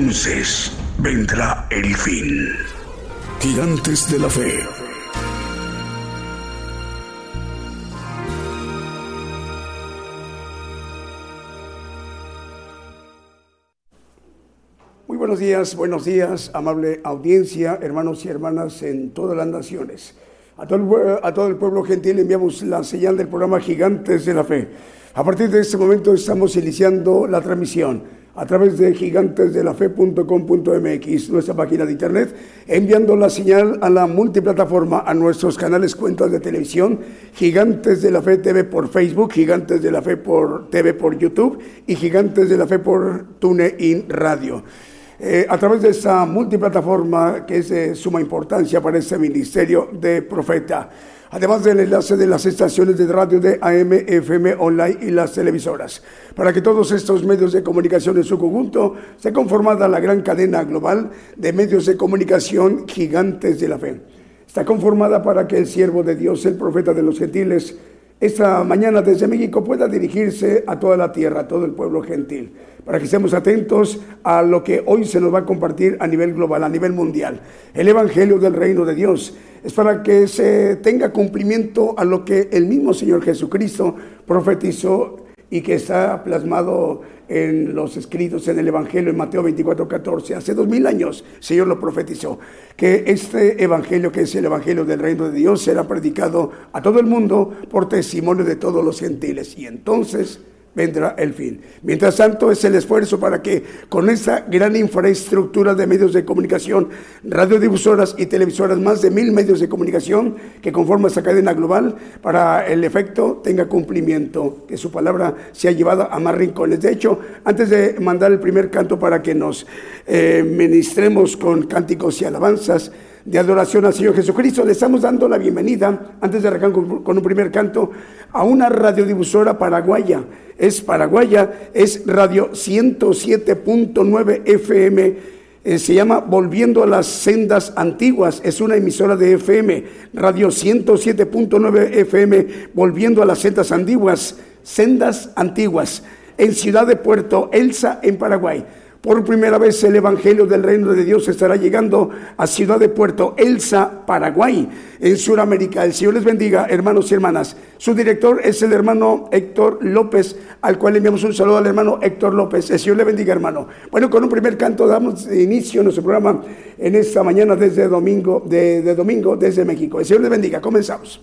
Entonces vendrá el fin. Gigantes de la Fe. Muy buenos días, buenos días, amable audiencia, hermanos y hermanas en todas las naciones. A todo, el, a todo el pueblo gentil enviamos la señal del programa Gigantes de la Fe. A partir de este momento estamos iniciando la transmisión a través de gigantesdelafe.com.mx, nuestra página de internet, enviando la señal a la multiplataforma, a nuestros canales cuentas de televisión, Gigantes de la Fe TV por Facebook, Gigantes de la Fe por TV por YouTube y Gigantes de la Fe por TuneIn Radio. Eh, a través de esta multiplataforma que es de suma importancia para este ministerio de profeta además del enlace de las estaciones de radio de AM, FM, online y las televisoras. Para que todos estos medios de comunicación en su conjunto se conformada la gran cadena global de medios de comunicación gigantes de la fe. Está conformada para que el siervo de Dios, el profeta de los gentiles, esta mañana desde México pueda dirigirse a toda la tierra, a todo el pueblo gentil, para que estemos atentos a lo que hoy se nos va a compartir a nivel global, a nivel mundial. El Evangelio del Reino de Dios es para que se tenga cumplimiento a lo que el mismo Señor Jesucristo profetizó y que está plasmado en los escritos en el Evangelio en Mateo 24, 14. Hace dos mil años el Señor lo profetizó, que este Evangelio, que es el Evangelio del Reino de Dios, será predicado a todo el mundo por testimonio de todos los gentiles. Y entonces vendrá el fin. Mientras tanto, es el esfuerzo para que con esta gran infraestructura de medios de comunicación, radiodifusoras y televisoras, más de mil medios de comunicación que conforman esta cadena global, para el efecto tenga cumplimiento, que su palabra sea llevada a más rincones. De hecho, antes de mandar el primer canto para que nos eh, ministremos con cánticos y alabanzas, de adoración al Señor Jesucristo. Le estamos dando la bienvenida, antes de arrancar con un primer canto, a una radiodifusora paraguaya. Es paraguaya, es radio 107.9 FM. Eh, se llama Volviendo a las Sendas Antiguas. Es una emisora de FM, radio 107.9 FM, Volviendo a las Sendas Antiguas, Sendas Antiguas, en Ciudad de Puerto Elsa, en Paraguay. Por primera vez el Evangelio del Reino de Dios estará llegando a Ciudad de Puerto Elsa, Paraguay, en Sudamérica. El Señor les bendiga, hermanos y hermanas. Su director es el hermano Héctor López, al cual enviamos un saludo al hermano Héctor López. El Señor le bendiga, hermano. Bueno, con un primer canto damos inicio a nuestro programa en esta mañana desde domingo, de domingo desde México. El Señor les bendiga. Comenzamos.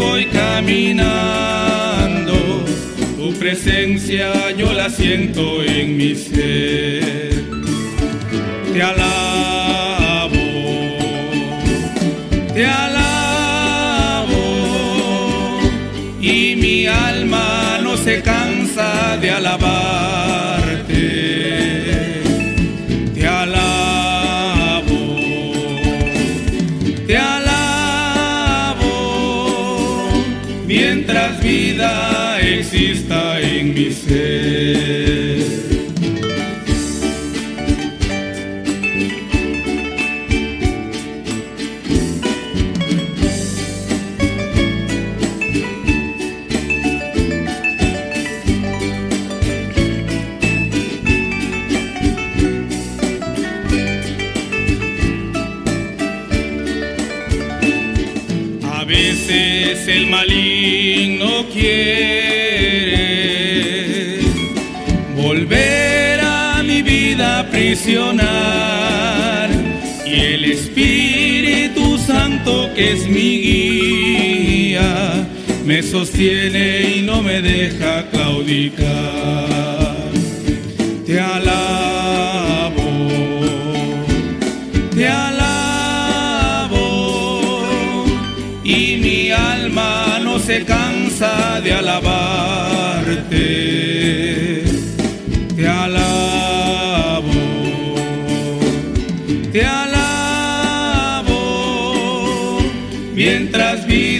voy caminando, tu presencia yo la siento en mi ser. Te alabo, te alabo, y mi alma no se cansa de alabarte. Exista en y el Espíritu Santo que es mi guía me sostiene y no me deja claudicar. Te alabo, te alabo y mi alma no se cansa de alabarte.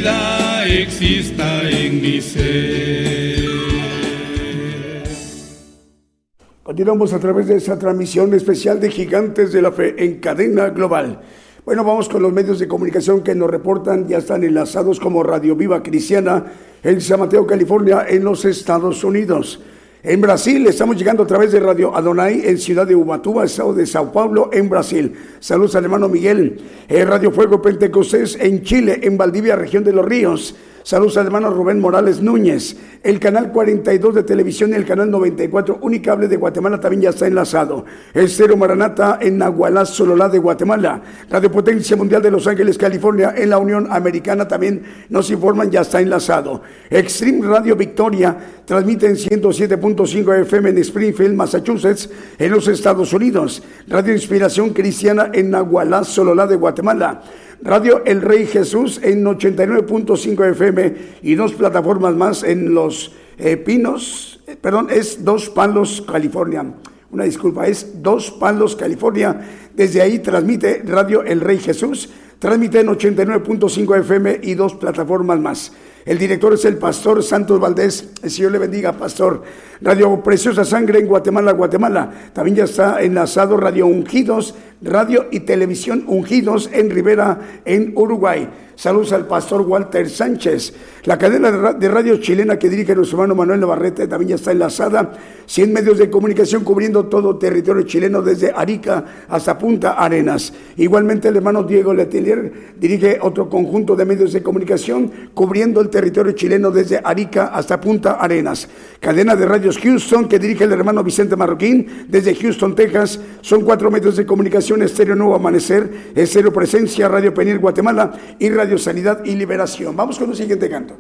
Vida exista en mi ser. Continuamos a través de esa transmisión especial de Gigantes de la Fe en cadena global. Bueno, vamos con los medios de comunicación que nos reportan, ya están enlazados como Radio Viva Cristiana en San Mateo, California, en los Estados Unidos. En Brasil estamos llegando a través de Radio Adonai en Ciudad de Ubatuba, Estado de Sao Paulo, en Brasil. Saludos al hermano Miguel. En Radio Fuego Pentecostés en Chile, en Valdivia, región de los Ríos. Saludos al hermano Rubén Morales Núñez. El canal 42 de televisión y el canal 94 Unicable de Guatemala también ya está enlazado. Estero Maranata en Nahualá, Sololá de Guatemala. Radio Potencia Mundial de Los Ángeles, California en la Unión Americana también nos informan ya está enlazado. Extreme Radio Victoria transmite en 107.5 FM en Springfield, Massachusetts, en los Estados Unidos. Radio Inspiración Cristiana en Nahualá, Sololá de Guatemala. Radio El Rey Jesús en 89.5 FM y dos plataformas más en Los eh, Pinos, eh, perdón, es Dos Palos, California. Una disculpa, es Dos Palos, California. Desde ahí transmite Radio El Rey Jesús, transmite en 89.5 FM y dos plataformas más. El director es el pastor Santos Valdés. El Señor le bendiga, pastor. Radio Preciosa Sangre en Guatemala, Guatemala. También ya está enlazado Radio Ungidos, Radio y Televisión Ungidos en Rivera, en Uruguay. Saludos al pastor Walter Sánchez. La cadena de radio chilena que dirige nuestro hermano Manuel Navarrete también ya está enlazada. 100 medios de comunicación cubriendo todo territorio chileno desde Arica hasta Punta Arenas. Igualmente el hermano Diego Letelier dirige otro conjunto de medios de comunicación cubriendo el territorio chileno desde Arica hasta Punta Arenas. Cadena de radios Houston que dirige el hermano Vicente Marroquín desde Houston, Texas. Son cuatro medios de comunicación, Estéreo Nuevo Amanecer, Estéreo Presencia, Radio Penir Guatemala y Radio Sanidad y Liberación. Vamos con un siguiente canto.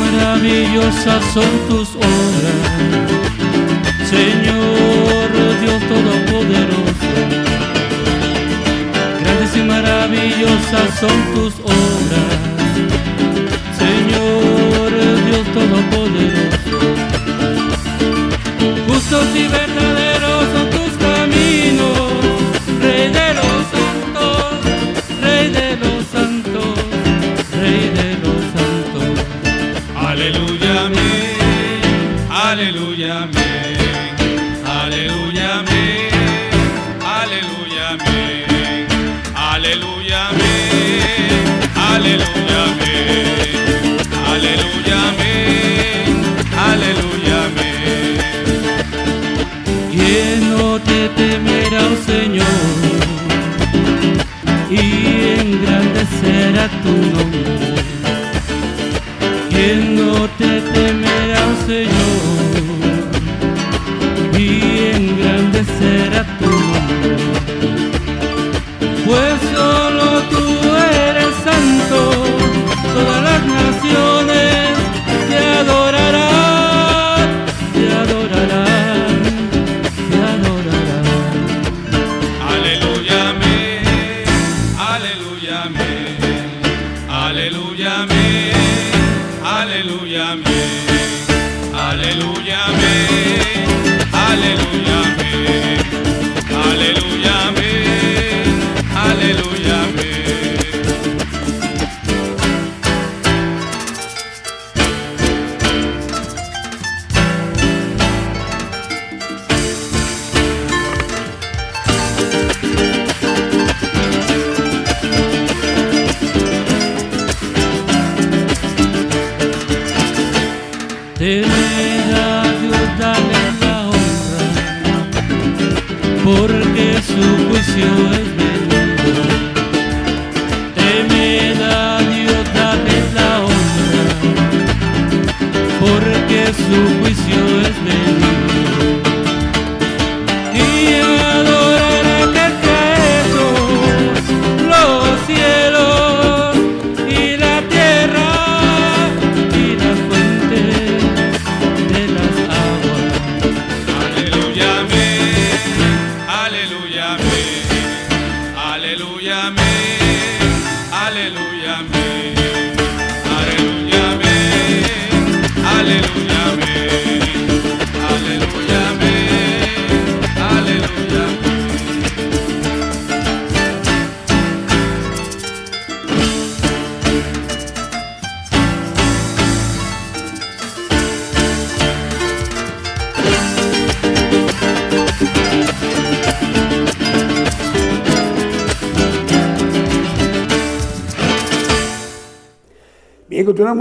Maravillosas son tus obras, maravillosas son tus obras, Señor Dios Todopoderoso. Justos y verdaderos son tus caminos, Rey de los santos, Rey de los santos, Rey de los santos. Aleluya, amén, aleluya, amén, te temerá, oh Señor? Y engrandecerá tu nombre. ¿Quién no te temerá, oh Señor? Y engrandecerá tu nombre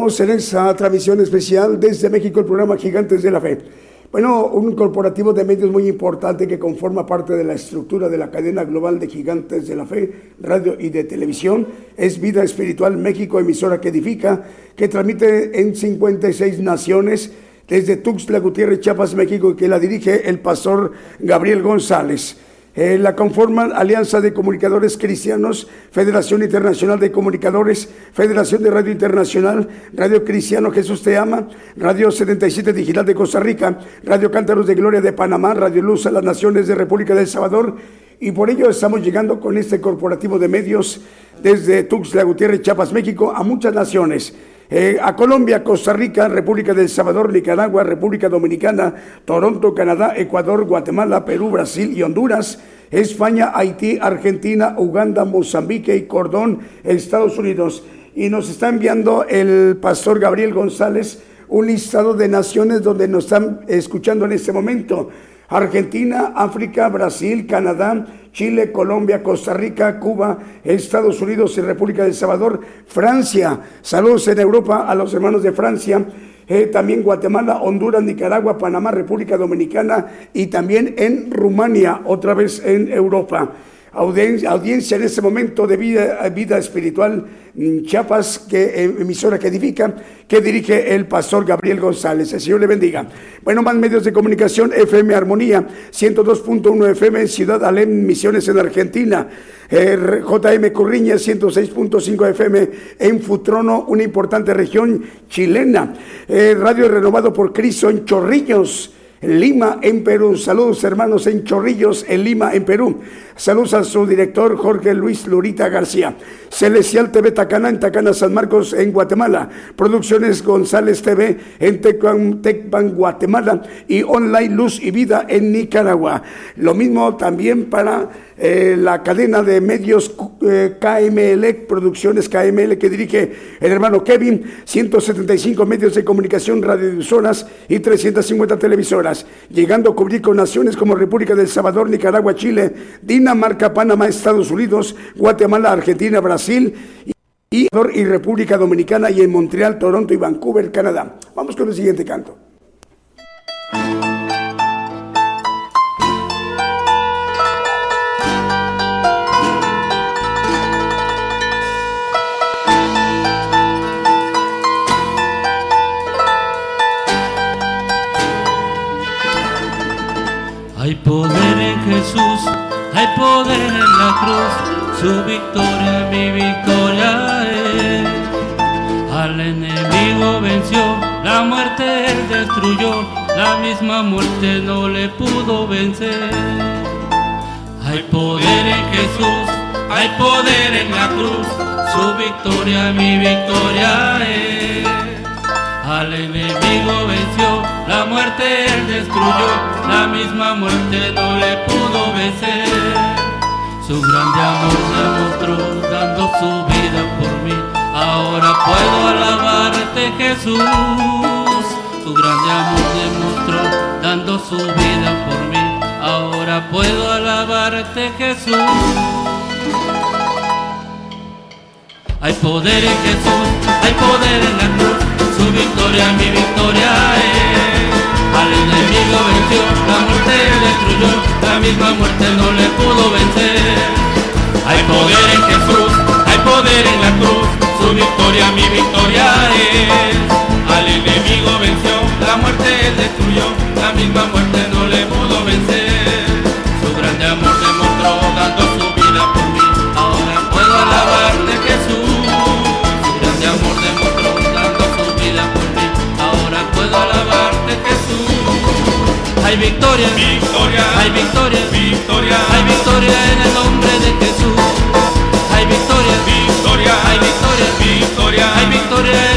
continuamos en esa transmisión especial desde México, el programa Gigantes de la Fe. Bueno, un corporativo de medios muy importante que conforma parte de la estructura de la cadena global de Gigantes de la Fe, radio y de televisión, es Vida Espiritual México, emisora que edifica, que transmite en 56 naciones desde Tuxtla Gutiérrez, Chiapas, México, que la dirige el pastor Gabriel González. Eh, la conforman Alianza de Comunicadores Cristianos, Federación Internacional de Comunicadores, Federación de Radio Internacional, Radio Cristiano Jesús Te Ama, Radio 77 Digital de Costa Rica, Radio Cántaros de Gloria de Panamá, Radio Luz a las Naciones de República del Salvador. Y por ello estamos llegando con este corporativo de medios desde Tuxtla Gutiérrez, Chiapas, México, a muchas naciones. Eh, a Colombia, Costa Rica, República del Salvador, Nicaragua, República Dominicana, Toronto, Canadá, Ecuador, Guatemala, Perú, Brasil y Honduras, España, Haití, Argentina, Uganda, Mozambique y Cordón, Estados Unidos. Y nos está enviando el pastor Gabriel González un listado de naciones donde nos están escuchando en este momento. Argentina, África, Brasil, Canadá, Chile, Colombia, Costa Rica, Cuba, Estados Unidos y República del Salvador, Francia. Saludos en Europa a los hermanos de Francia. Eh, también Guatemala, Honduras, Nicaragua, Panamá, República Dominicana y también en Rumania, otra vez en Europa audiencia, en este momento de vida, espiritual Chiapas, que, emisora que edifica, que dirige el pastor Gabriel González. El Señor le bendiga. Bueno, más medios de comunicación, FM Armonía, 102.1 FM en Ciudad Alem, Misiones en Argentina. JM Corriña, 106.5 FM en Futrono, una importante región chilena. Radio Renovado por Cristo en Chorrillos. Lima, en Perú. Saludos hermanos en Chorrillos, en Lima, en Perú. Saludos a su director Jorge Luis Lurita García. Celestial TV Tacana en Tacana San Marcos en Guatemala. Producciones González TV en Tecpan, Guatemala. Y Online Luz y Vida en Nicaragua. Lo mismo también para eh, la cadena de medios eh, KML, Producciones KML, que dirige el hermano Kevin, 175 medios de comunicación, radiodifusoras y 350 televisoras, llegando a cubrir con naciones como República del Salvador, Nicaragua, Chile, Dinamarca, Panamá, Estados Unidos, Guatemala, Argentina, Brasil y, y República Dominicana y en Montreal, Toronto y Vancouver, Canadá. Vamos con el siguiente canto. Hay poder en Jesús, hay poder en la cruz, su victoria, mi victoria es. Al enemigo venció, la muerte él destruyó, la misma muerte no le pudo vencer. Hay poder en Jesús, hay poder en la cruz, su victoria, mi victoria es. Al enemigo venció, la muerte él destruyó, la misma muerte no le pudo vencer. Su grande amor demostró dando su vida por mí. Ahora puedo alabarte Jesús. Su grande amor demostró dando su vida por mí. Ahora puedo alabarte Jesús. Hay poder en Jesús, hay poder en la cruz su victoria, mi victoria es. Al enemigo venció, la muerte destruyó, la misma muerte no le pudo vencer. Hay poder en Jesús, hay poder en la cruz, su victoria mi victoria es. Al enemigo venció, la muerte destruyó, la misma muerte no le pudo vencer. Hay victoria, Victoria, hay victoria, victoria, hay victoria en el nombre de Jesús. Hay victoria, victoria, hay victoria, victoria, hay victoria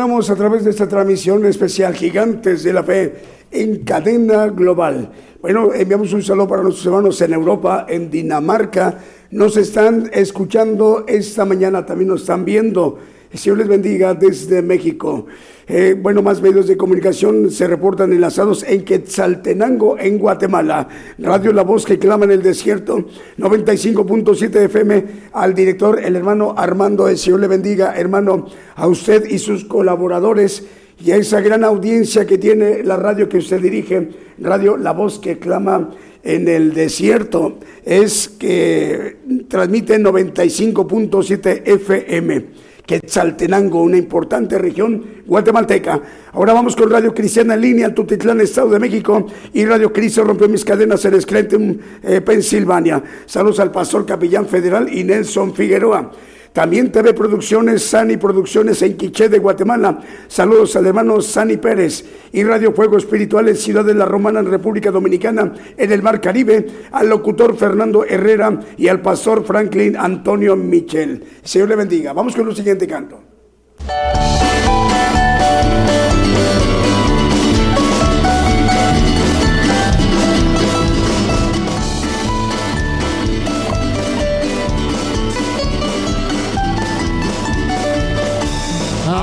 A través de esta transmisión especial Gigantes de la Fe en cadena global. Bueno, enviamos un saludo para nuestros hermanos en Europa, en Dinamarca. Nos están escuchando esta mañana, también nos están viendo. El Señor les bendiga desde México. Eh, bueno, más medios de comunicación se reportan enlazados en Quetzaltenango, en Guatemala. Radio La Voz que clama en el desierto, 95.7 FM. Al director, el hermano Armando, el Señor le bendiga, hermano, a usted y sus colaboradores y a esa gran audiencia que tiene la radio que usted dirige, Radio La Voz que clama en el desierto, es que transmite 95.7 FM. Quetzaltenango, una importante región guatemalteca. Ahora vamos con Radio Cristiana en línea, Tutitlán, Estado de México, y Radio Cristo rompió mis cadenas en Scranton, eh, Pensilvania. Saludos al pastor capellán federal y Nelson Figueroa. También TV Producciones, Sani Producciones en Quiché de Guatemala. Saludos al hermano Sani Pérez. Y Radio Fuego Espiritual en Ciudad de la Romana, en República Dominicana, en el Mar Caribe. Al locutor Fernando Herrera y al pastor Franklin Antonio Michel. Señor le bendiga. Vamos con el siguiente canto.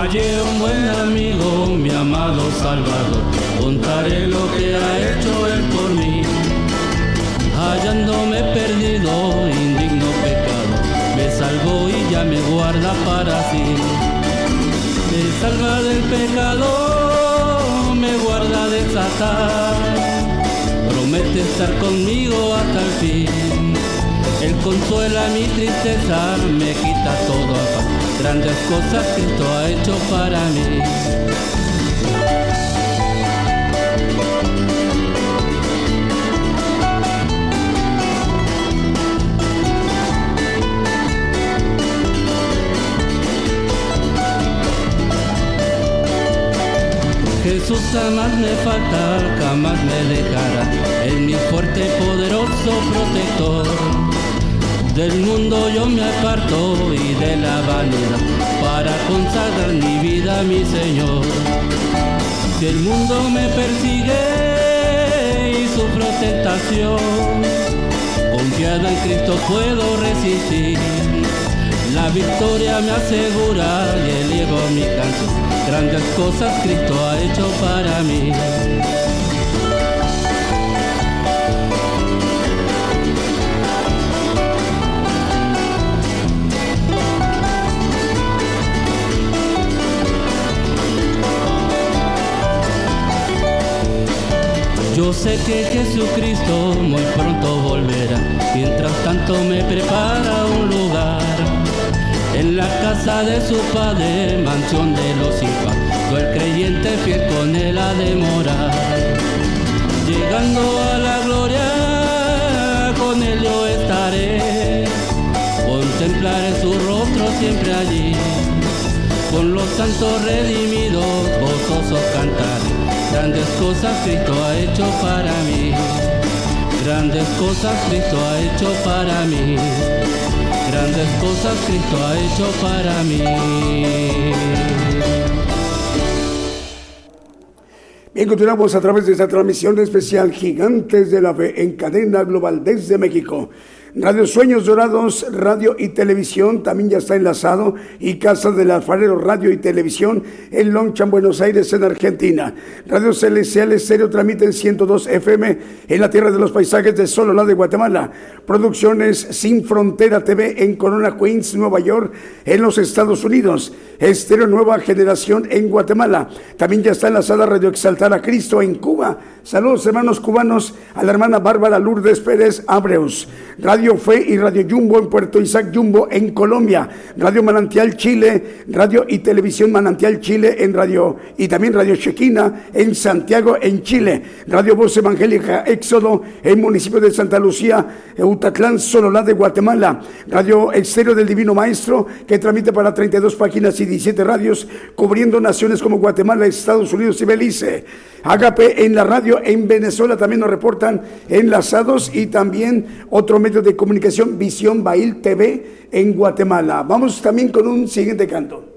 Hallé un buen amigo, mi amado Salvador, contaré lo que ha hecho él por mí. Hallándome perdido, indigno pecado, me salvó y ya me guarda para sí. Me salva del pecado me guarda de Satán. Promete estar conmigo hasta el fin. Él consuela mi tristeza, me quita todo Grandes cosas Cristo ha hecho para mí. Jesús jamás me falta, jamás me dejará, es mi fuerte y poderoso protector. Del mundo yo me aparto y de la vanidad para consagrar mi vida a mi Señor. Si el mundo me persigue y sufro tentación, confiado en Cristo puedo resistir. La victoria me asegura y elevo mi canción Grandes cosas Cristo ha hecho para mí. Yo sé que Jesucristo muy pronto volverá, mientras tanto me prepara un lugar en la casa de su padre, mansión de los hijos, el creyente fiel con él a demorar. Llegando a la gloria, con él yo estaré, contemplaré su rostro siempre allí. Con los santos redimidos, gozosos cantar, grandes cosas Cristo ha hecho para mí. Grandes cosas Cristo ha hecho para mí grandes cosas Cristo ha hecho para mí. Bien, continuamos a través de esta transmisión especial Gigantes de la Fe en cadena global desde México. Radio Sueños Dorados, radio y televisión también ya está enlazado y Casa del Alfarero, radio y televisión en Lonchan, Buenos Aires, en Argentina. Radio Celestial Estéreo transmite en 102 FM en la Tierra de los Paisajes de Sololá de Guatemala. Producciones Sin Frontera TV en Corona, Queens, Nueva York, en los Estados Unidos. Estéreo Nueva Generación en Guatemala. También ya está enlazada Radio Exaltar a Cristo en Cuba. Saludos hermanos cubanos a la hermana Bárbara Lourdes Pérez Abreus. Radio Fe y Radio Jumbo en Puerto Isaac Jumbo en Colombia, Radio Manantial Chile, Radio y Televisión Manantial Chile en Radio y también Radio Chequina en Santiago en Chile, Radio Voz Evangélica Éxodo en municipio de Santa Lucía, Eutatlán, Sololá de Guatemala, Radio Exterior del Divino Maestro que transmite para 32 páginas y 17 radios cubriendo naciones como Guatemala, Estados Unidos y Belice. Agape en la radio en Venezuela también nos reportan enlazados y también otro medio de comunicación Visión Bail TV en Guatemala. Vamos también con un siguiente canto.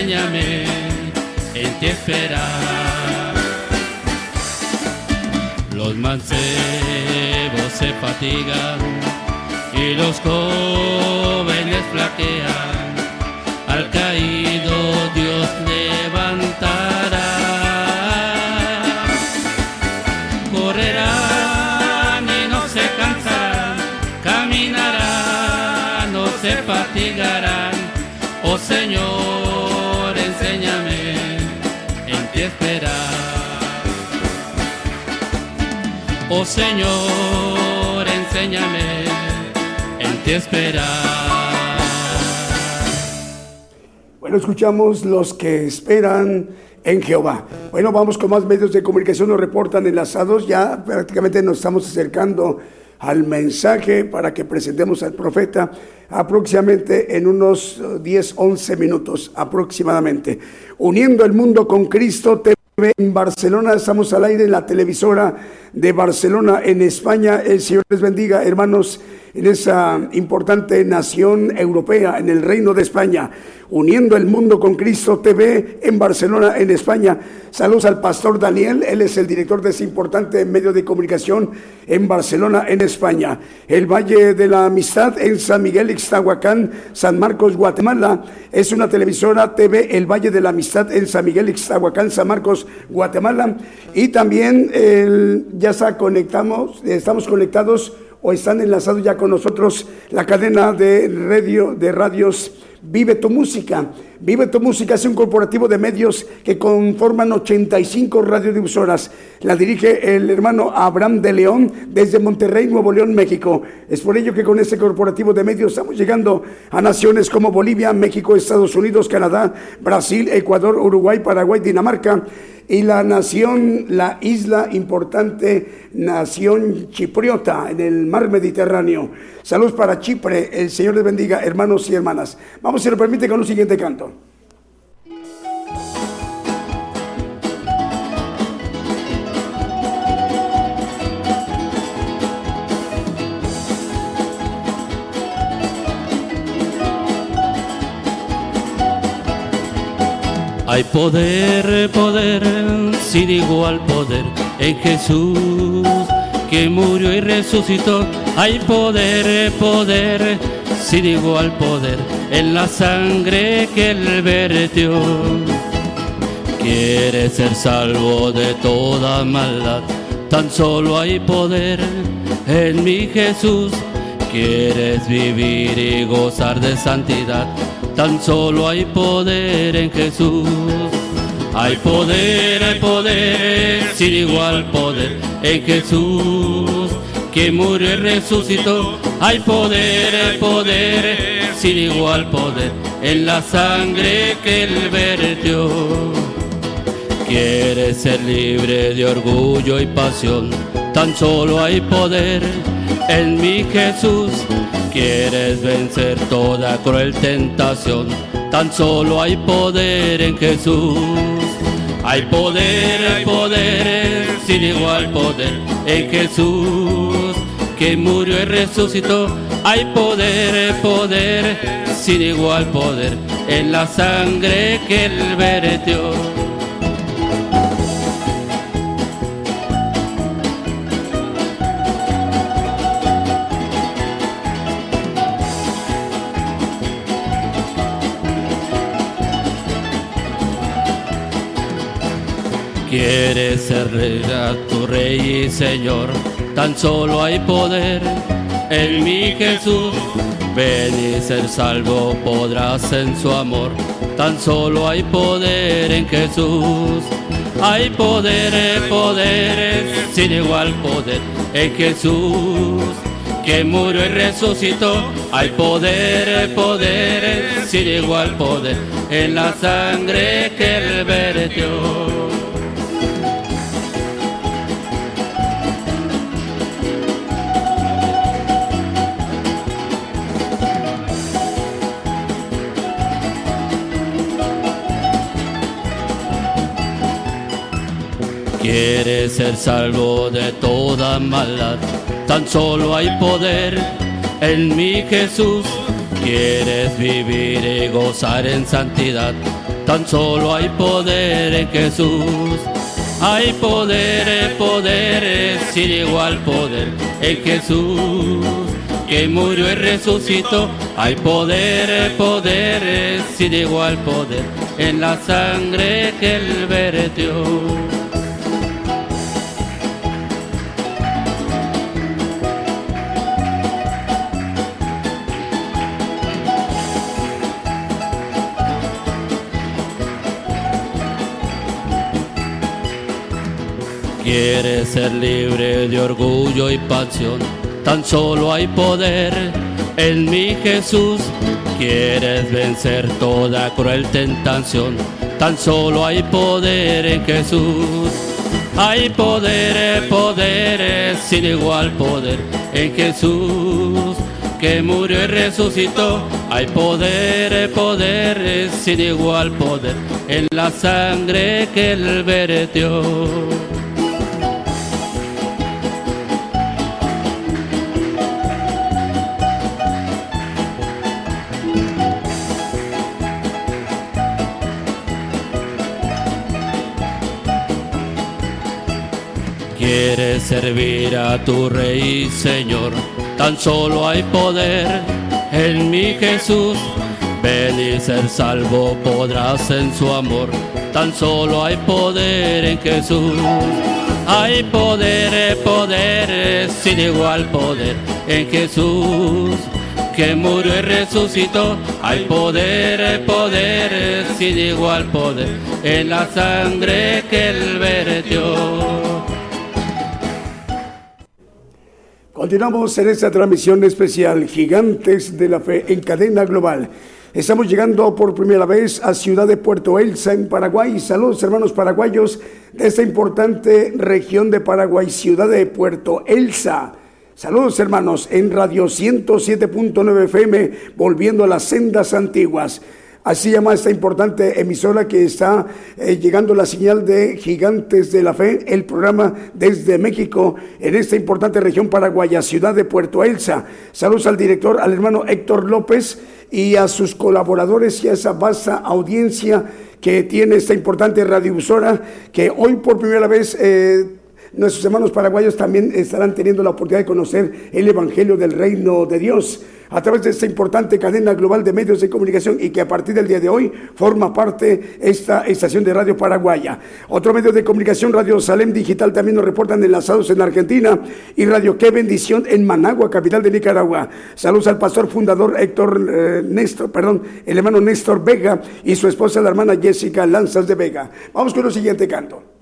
enséñame en ti esperar. Los mancebos se fatigan y los jóvenes flaquean. Al caído Dios Oh Señor, enséñame en ti esperar. Bueno, escuchamos los que esperan en Jehová. Bueno, vamos con más medios de comunicación, nos reportan enlazados, ya prácticamente nos estamos acercando al mensaje para que presentemos al profeta aproximadamente en unos eh, 10, 11 minutos aproximadamente. Uniendo el mundo con Cristo TV en Barcelona, estamos al aire en la televisora de Barcelona en España. El Señor les bendiga, hermanos, en esa importante nación europea, en el Reino de España. Uniendo el mundo con Cristo TV en Barcelona, en España. Saludos al pastor Daniel, él es el director de ese importante medio de comunicación en Barcelona, en España. El Valle de la Amistad en San Miguel, Ixtahuacán, San Marcos, Guatemala. Es una televisora TV, El Valle de la Amistad en San Miguel, Ixtahuacán, San Marcos, Guatemala. Y también el- ya está conectamos, estamos conectados o están enlazados ya con nosotros la cadena de radio, de radios Vive tu Música. Vive tu Música es un corporativo de medios que conforman 85 radiodifusoras. La dirige el hermano Abraham de León desde Monterrey, Nuevo León, México. Es por ello que con este corporativo de medios estamos llegando a naciones como Bolivia, México, Estados Unidos, Canadá, Brasil, Ecuador, Uruguay, Paraguay, Dinamarca y la nación, la isla importante, nación chipriota en el mar Mediterráneo. Saludos para Chipre, el Señor les bendiga, hermanos y hermanas. Vamos, si lo permite, con un siguiente canto. Hay poder, poder, si digo al poder en Jesús que murió y resucitó. Hay poder, poder, si digo al poder en la sangre que él vertió. Quieres ser salvo de toda maldad, tan solo hay poder en mi Jesús. Quieres vivir y gozar de santidad, tan solo hay poder en Jesús. Hay poder, hay poder, sin igual poder en Jesús, que murió y resucitó. Hay poder, hay poder, sin igual poder en la sangre que él vertió. Quieres ser libre de orgullo y pasión, tan solo hay poder en mi Jesús. Quieres vencer toda cruel tentación, tan solo hay poder en Jesús. Hay poder, hay poder, sin igual poder en Jesús, que murió y resucitó. Hay poder, poder, sin igual poder en la sangre que él vertió. Quieres ser rey, a tu rey y señor, tan solo hay poder en mi Jesús. Ven y ser salvo podrás en su amor, tan solo hay poder en Jesús. Hay poder, poder, sin igual poder en Jesús, que murió y resucitó. Hay poder, poder, sin igual poder en la sangre que él vertió. Quieres ser salvo de toda maldad, tan solo hay poder en mi Jesús. quieres vivir y gozar en santidad, tan solo hay poder en Jesús. Hay poder, poder, sin igual poder en Jesús, que murió y resucitó. Hay poder, poder, sin igual poder en la sangre que él vertió. Quieres ser libre de orgullo y pasión, tan solo hay poder en mi Jesús. Quieres vencer toda cruel tentación, tan solo hay poder en Jesús. Hay poder, poder, sin igual poder en Jesús, que murió y resucitó. Hay poder, poder, sin igual poder en la sangre que él vertió. Servir a tu Rey Señor, tan solo hay poder en mi Jesús. Ven y ser salvo podrás en su amor, tan solo hay poder en Jesús. Hay poder, poder, sin igual poder en Jesús, que murió y resucitó. Hay poder, poder, sin igual poder en la sangre que él vertió. Continuamos en esta transmisión especial Gigantes de la Fe en cadena global. Estamos llegando por primera vez a Ciudad de Puerto Elsa en Paraguay. Saludos hermanos paraguayos de esta importante región de Paraguay, Ciudad de Puerto Elsa. Saludos hermanos en Radio 107.9 FM, volviendo a las sendas antiguas. Así llama esta importante emisora que está eh, llegando la señal de Gigantes de la Fe, el programa desde México en esta importante región paraguaya, ciudad de Puerto Elsa. Saludos al director, al hermano Héctor López y a sus colaboradores y a esa vasta audiencia que tiene esta importante radiodifusora que hoy por primera vez... Eh, nuestros hermanos paraguayos también estarán teniendo la oportunidad de conocer el Evangelio del Reino de Dios a través de esta importante cadena global de medios de comunicación y que a partir del día de hoy forma parte esta estación de radio paraguaya. Otro medio de comunicación, Radio Salem Digital, también nos reportan enlazados en Argentina y Radio Qué Bendición en Managua, capital de Nicaragua. Saludos al pastor fundador Héctor eh, Néstor, perdón, el hermano Néstor Vega y su esposa, la hermana Jessica Lanzas de Vega. Vamos con el siguiente canto.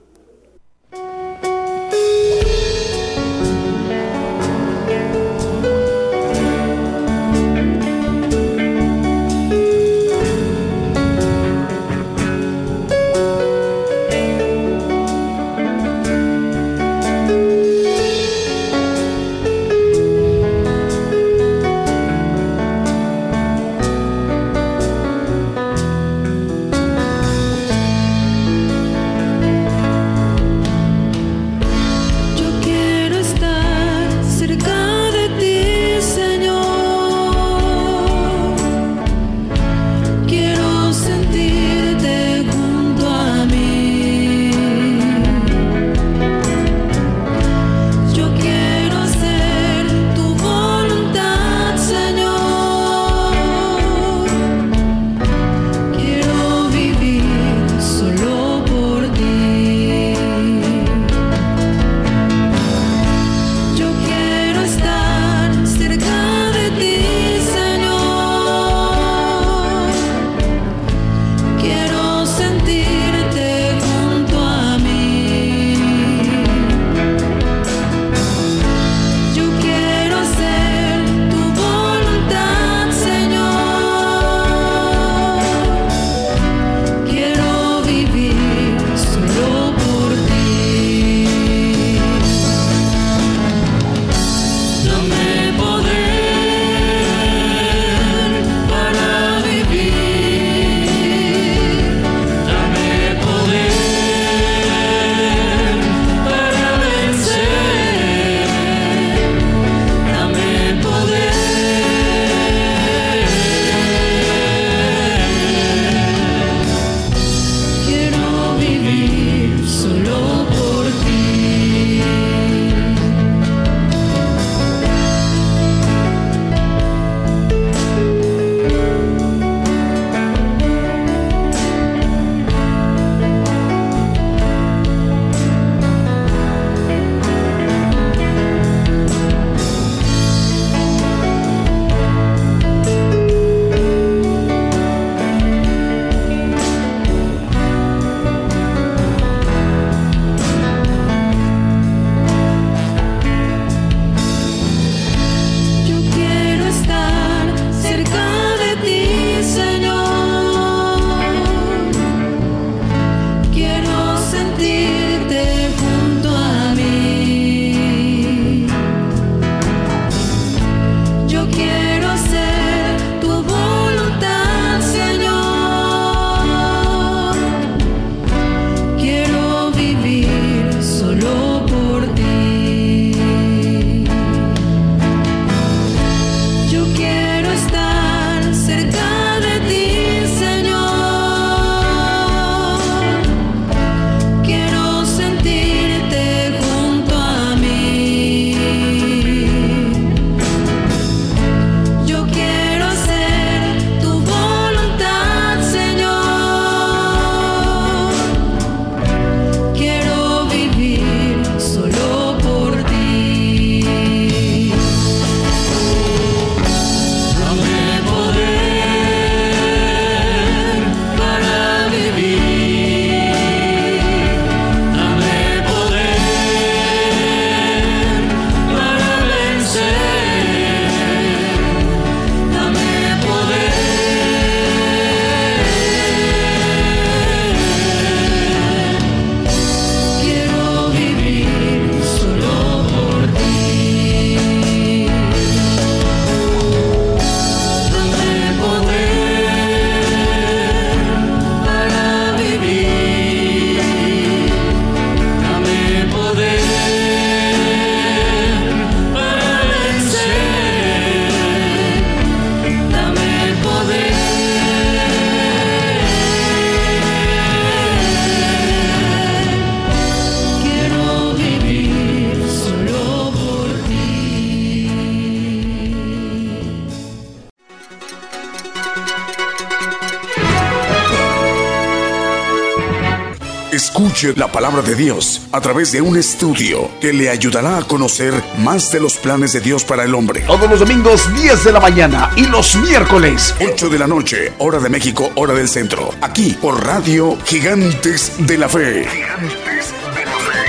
Escuche la palabra de Dios a través de un estudio que le ayudará a conocer más de los planes de Dios para el hombre. Todos los domingos 10 de la mañana y los miércoles 8 de la noche, hora de México, hora del centro. Aquí por Radio Gigantes de la Fe. Gigantes de la Fe.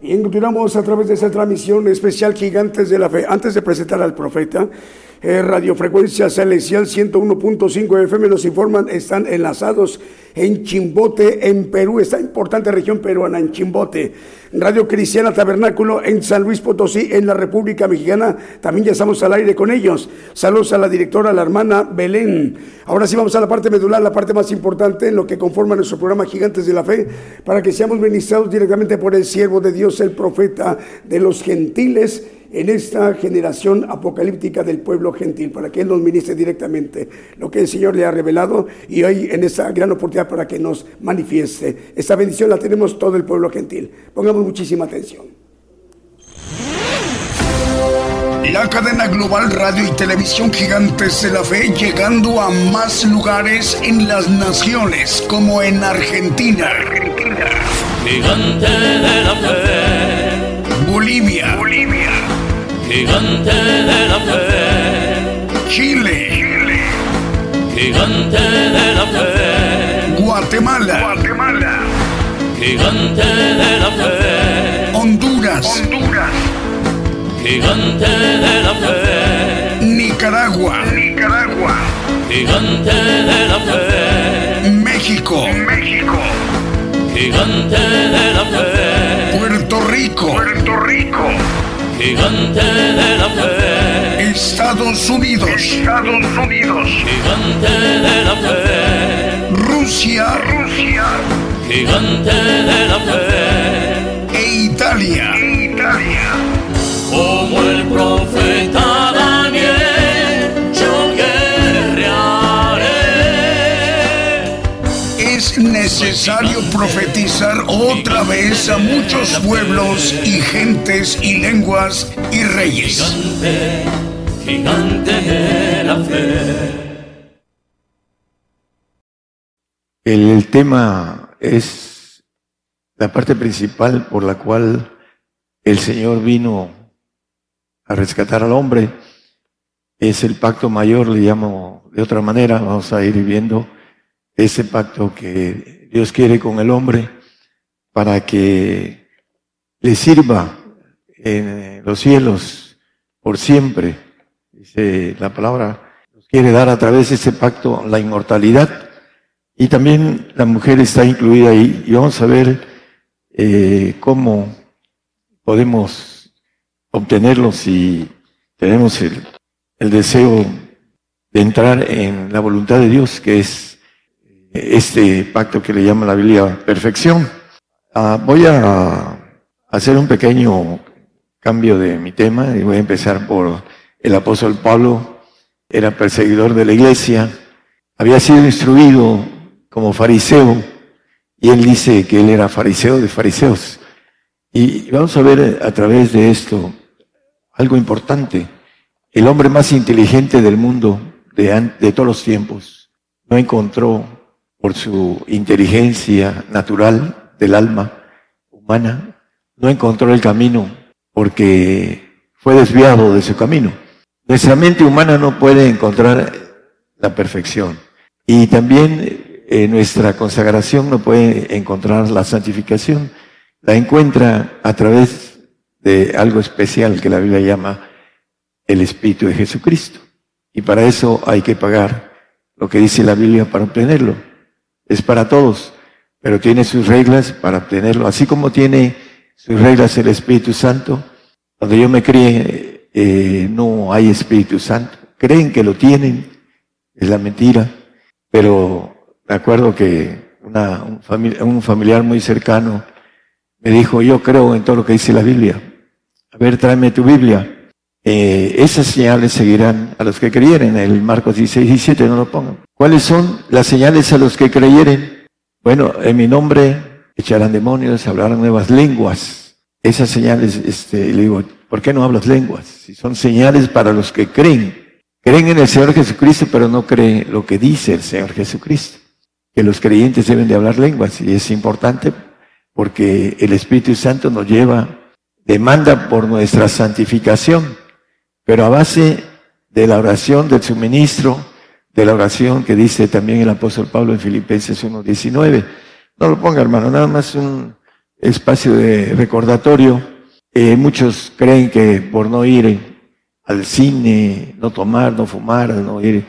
Bien, continuamos a través de esta transmisión especial Gigantes de la Fe. Antes de presentar al profeta, eh, radiofrecuencia celestial 101.5 FM nos informan, están enlazados en Chimbote, en Perú, esta importante región peruana, en Chimbote. Radio Cristiana Tabernáculo en San Luis Potosí, en la República Mexicana, también ya estamos al aire con ellos. Saludos a la directora, la hermana Belén. Ahora sí vamos a la parte medular, la parte más importante en lo que conforma nuestro programa Gigantes de la Fe, para que seamos ministrados directamente por el siervo de Dios, el profeta de los gentiles en esta generación apocalíptica del pueblo gentil, para que Él nos ministre directamente lo que el Señor le ha revelado y hoy en esta gran oportunidad para que nos manifieste. Esta bendición la tenemos todo el pueblo gentil. Pongamos muchísima atención. La cadena global radio y televisión gigantes de la fe llegando a más lugares en las naciones como en Argentina. Argentina. Gigante de la fe. Bolivia. Bolivia. Gigante de la fe. Chile. Chile. Gigante de la fe. Guatemala. Guatemala. Gigante de la fe. Honduras. Honduras. Gigante de la fe. Nicaragua. Nicaragua. Gigante de la fe. México. México. Gigante de la fe. Puerto Rico. Puerto Rico. Gigante de la fe. Estados Unidos. Estados Unidos. Gigante de la fe. Rusia. Rusia. Gigante de la fe. E Italia. Italia. Como el profeta necesario profetizar otra vez a muchos pueblos y gentes y lenguas y reyes. Gigante, gigante de la fe. El, tema es la parte principal por la cual el Señor vino a rescatar al hombre. Es el pacto mayor, le llamo de otra manera, vamos a ir viendo ese pacto que Dios quiere con el hombre para que le sirva en los cielos por siempre. Dice la palabra, quiere dar a través de ese pacto la inmortalidad y también la mujer está incluida ahí y vamos a ver eh, cómo podemos obtenerlo si tenemos el deseo de entrar en la voluntad de Dios, que es este pacto que le llama la Biblia perfección. Ah, voy a hacer un pequeño cambio de mi tema y voy a empezar por el apóstol Pablo. Era perseguidor de la iglesia, había sido instruido como fariseo y él dice que él era fariseo de fariseos. Y vamos a ver a través de esto algo importante. El hombre más inteligente del mundo de, de todos los tiempos no encontró por su inteligencia natural del alma humana, no encontró el camino porque fue desviado de su camino. Nuestra mente humana no puede encontrar la perfección. Y también eh, nuestra consagración no puede encontrar la santificación. La encuentra a través de algo especial que la Biblia llama el Espíritu de Jesucristo. Y para eso hay que pagar lo que dice la Biblia para obtenerlo. Es para todos, pero tiene sus reglas para obtenerlo. Así como tiene sus reglas el Espíritu Santo, cuando yo me crié eh, no hay Espíritu Santo. Creen que lo tienen, es la mentira, pero me acuerdo que una- un, un familiar muy cercano me dijo, yo creo en todo lo que dice la Biblia. A ver, tráeme tu Biblia. Eh, esas señales seguirán a los que creyeren. El Marcos 16, 17, no lo pongan. ¿Cuáles son las señales a los que creyeren? Bueno, en mi nombre echarán demonios, hablarán nuevas lenguas. Esas señales, este, le digo, ¿por qué no hablas lenguas? Si son señales para los que creen. Creen en el Señor Jesucristo, pero no creen lo que dice el Señor Jesucristo. que los creyentes deben de hablar lenguas y es importante porque el Espíritu Santo nos lleva, demanda por nuestra santificación, pero a base de la oración del suministro, de la oración que dice también el apóstol Pablo en Filipenses 1.19. No lo ponga hermano, nada más un espacio de recordatorio. Eh, muchos creen que por no ir al cine, no tomar, no fumar, no ir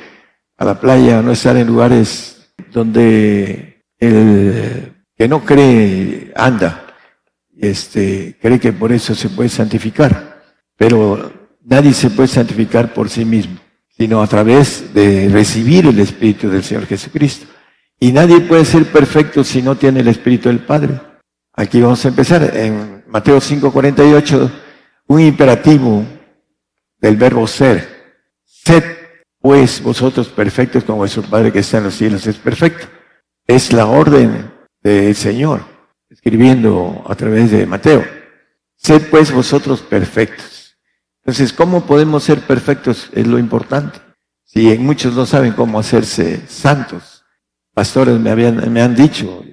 a la playa, no estar en lugares donde el que no cree anda, este, cree que por eso se puede santificar. Pero nadie se puede santificar por sí mismo, sino a través de recibir el Espíritu del Señor Jesucristo. Y nadie puede ser perfecto si no tiene el Espíritu del Padre. Aquí vamos a empezar en Mateo 5:48, un imperativo del verbo ser. Sed pues vosotros perfectos como vuestro Padre que está en los cielos es perfecto. Es la orden del Señor, escribiendo a través de Mateo. Sed pues vosotros perfectos. Entonces, ¿cómo podemos ser perfectos? Es lo importante. Si muchos no saben cómo hacerse santos. Pastores me, habían, me han dicho,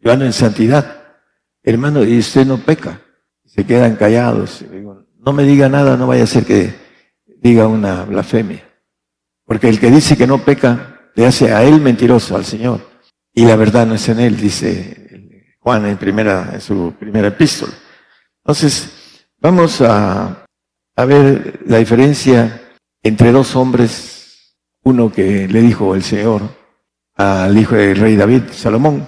yo ando en santidad. Hermano, y usted no peca. Se quedan callados. No me diga nada, no vaya a ser que diga una blasfemia. Porque el que dice que no peca, le hace a él mentiroso, al Señor. Y la verdad no es en él, dice Juan en, primera, en su primera epístola. Entonces, vamos a, a ver la diferencia entre dos hombres, uno que le dijo el Señor al hijo del rey David, Salomón.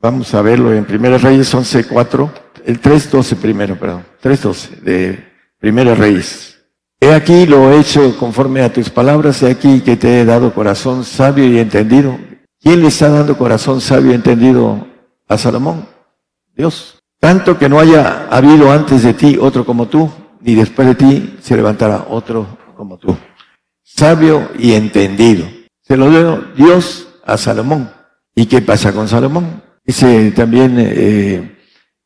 Vamos a verlo en Primera Reyes 11.4, el 3.12 primero, perdón, 3.12 de Primera Reyes. He aquí lo he hecho conforme a tus palabras, he aquí que te he dado corazón sabio y entendido. ¿Quién le está dando corazón sabio y entendido a Salomón? Dios. Tanto que no haya habido antes de ti otro como tú, ni después de ti se levantará otro como tú. Sabio y entendido. Se lo dio Dios a Salomón. ¿Y qué pasa con Salomón? Dice también eh,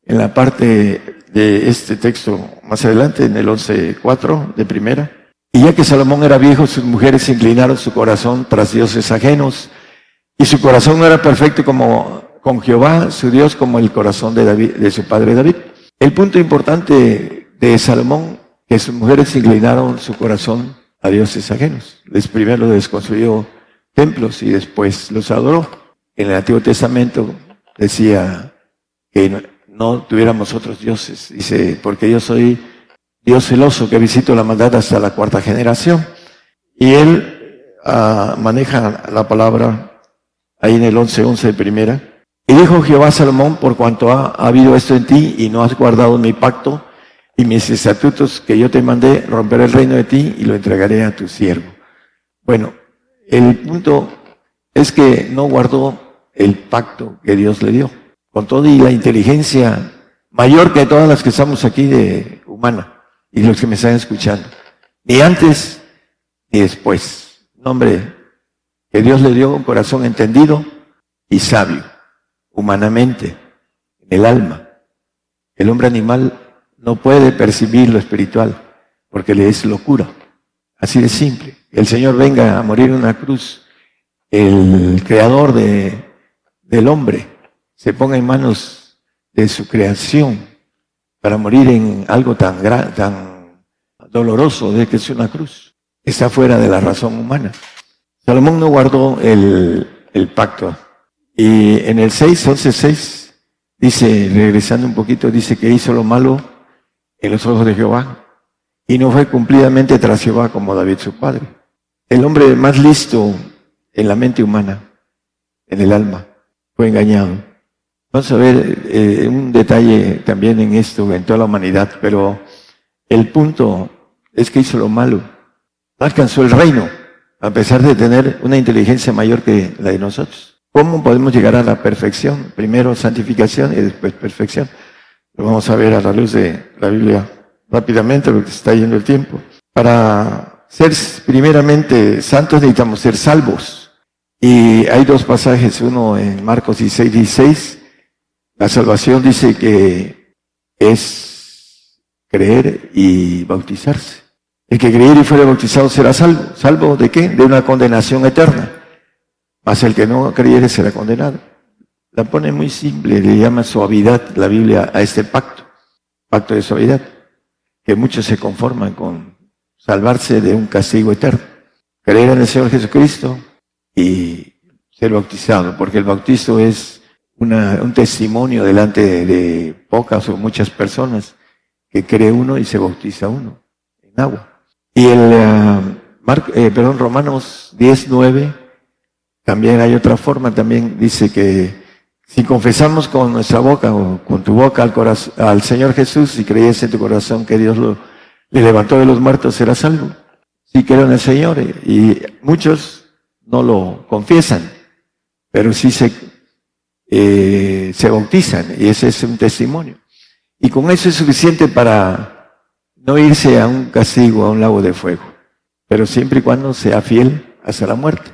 en la parte de este texto más adelante, en el 11.4 de primera. Y ya que Salomón era viejo, sus mujeres inclinaron su corazón tras dioses ajenos, y su corazón no era perfecto como con Jehová, su Dios, como el corazón de, David, de su padre David. El punto importante de Salomón, que sus mujeres inclinaron su corazón a dioses ajenos. Les primero les construyó templos y después los adoró. En el Antiguo Testamento decía que no tuviéramos otros dioses. Dice, porque yo soy Dios celoso que visito la maldad hasta la cuarta generación. Y él ah, maneja la palabra ahí en el 11.11 11 de primera. Y dijo Jehová Salomón, por cuanto ha, habido esto en ti y no has guardado mi pacto y mis estatutos que yo te mandé, romperé el reino de ti y lo entregaré a tu siervo. Bueno, el punto es que no guardó el pacto que Dios le dio con toda y la inteligencia mayor que todas las que estamos aquí de humana y los que me están escuchando. Ni antes ni después. Nombre que Dios le dio un corazón entendido y sabio, humanamente, en el alma. El hombre animal no puede percibir lo espiritual porque le es locura. Así de simple. El Señor venga a morir en una cruz, el creador de, del hombre, se ponga en manos de su creación para morir en algo tan, tan doloroso de que es una cruz. Está fuera de la razón humana. Salomón no guardó el, el pacto. Y en el 6, 11, 6, dice, regresando un poquito, dice que hizo lo malo en los ojos de Jehová y no fue cumplidamente tras Jehová como David su padre. El hombre más listo en la mente humana, en el alma, fue engañado. Vamos a ver eh, un detalle también en esto, en toda la humanidad, pero el punto es que hizo lo malo. No alcanzó el reino, a pesar de tener una inteligencia mayor que la de nosotros. ¿Cómo podemos llegar a la perfección? Primero santificación y después perfección. Lo vamos a ver a la luz de la Biblia rápidamente, porque está yendo el tiempo. Para ser primeramente santos necesitamos ser salvos. Y hay dos pasajes, uno en Marcos 16, 16, la salvación dice que es creer y bautizarse. El que creer y fuere bautizado será salvo. ¿Salvo de qué? De una condenación eterna. mas el que no creyere será condenado. La pone muy simple, le llama suavidad la Biblia a este pacto, pacto de suavidad, que muchos se conforman con salvarse de un castigo eterno. Creer en el Señor Jesucristo y ser bautizado, porque el bautizo es un testimonio delante de, pocas o muchas personas que cree uno y se bautiza uno en agua. Y el, uh, perdón, Romanos 10, 9, también hay otra forma, también dice que si confesamos con nuestra boca o con tu boca al, corazón, al Señor Jesús y creyes en tu corazón que Dios lo, le levantó de los muertos, serás salvo. Si creo en el Señor y muchos no lo confiesan, pero sí se, eh, se bautizan y ese es un testimonio. Y con eso es suficiente para no irse a un castigo, a un lago de fuego, pero siempre y cuando sea fiel hasta la muerte,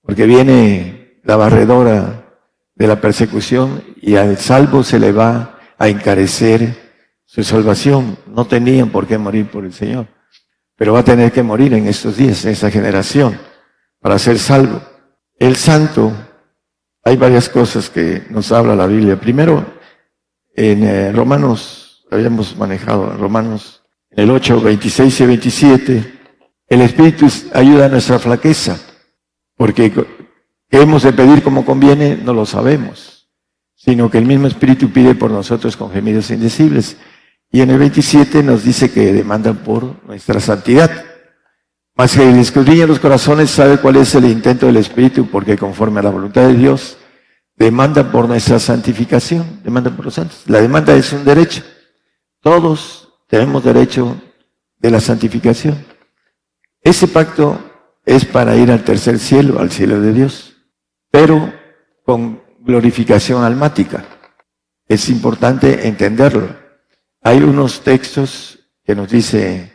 porque viene la barredora de la persecución y al salvo se le va a encarecer su salvación. No tenían por qué morir por el Señor, pero va a tener que morir en estos días, en esta generación, para ser salvo. El santo, hay varias cosas que nos habla la Biblia. Primero, en eh, Romanos, habíamos manejado en Romanos, en el 8, 26 y 27, el Espíritu ayuda a nuestra flaqueza, porque ¿Qué hemos de pedir como conviene? No lo sabemos, sino que el mismo Espíritu pide por nosotros con gemidos indecibles. Y en el 27 nos dice que demanda por nuestra santidad. Mas que el escudriña los corazones sabe cuál es el intento del Espíritu, porque conforme a la voluntad de Dios, demanda por nuestra santificación, demanda por los santos. La demanda es un derecho. Todos tenemos derecho de la santificación. Ese pacto es para ir al tercer cielo, al cielo de Dios pero con glorificación almática. Es importante entenderlo. Hay unos textos que nos dice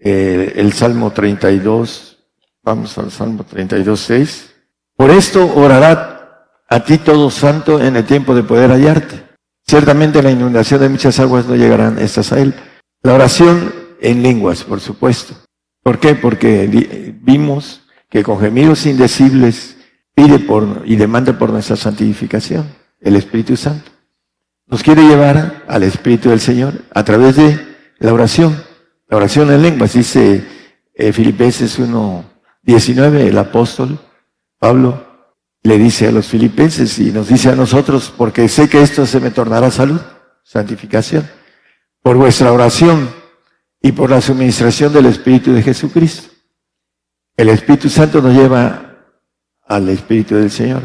eh, el Salmo 32, vamos al Salmo 32, 6. Por esto orará a ti todo santo en el tiempo de poder hallarte. Ciertamente la inundación de muchas aguas no llegarán estas a él. La oración en lenguas, por supuesto. ¿Por qué? Porque vimos que con gemidos indecibles pide por y demanda por nuestra santificación, el Espíritu Santo. Nos quiere llevar al Espíritu del Señor a través de la oración. La oración en lenguas, dice eh, Filipenses 1, 19, el apóstol Pablo le dice a los filipenses y nos dice a nosotros, porque sé que esto se me tornará salud, santificación, por vuestra oración y por la suministración del Espíritu de Jesucristo. El Espíritu Santo nos lleva al Espíritu del Señor.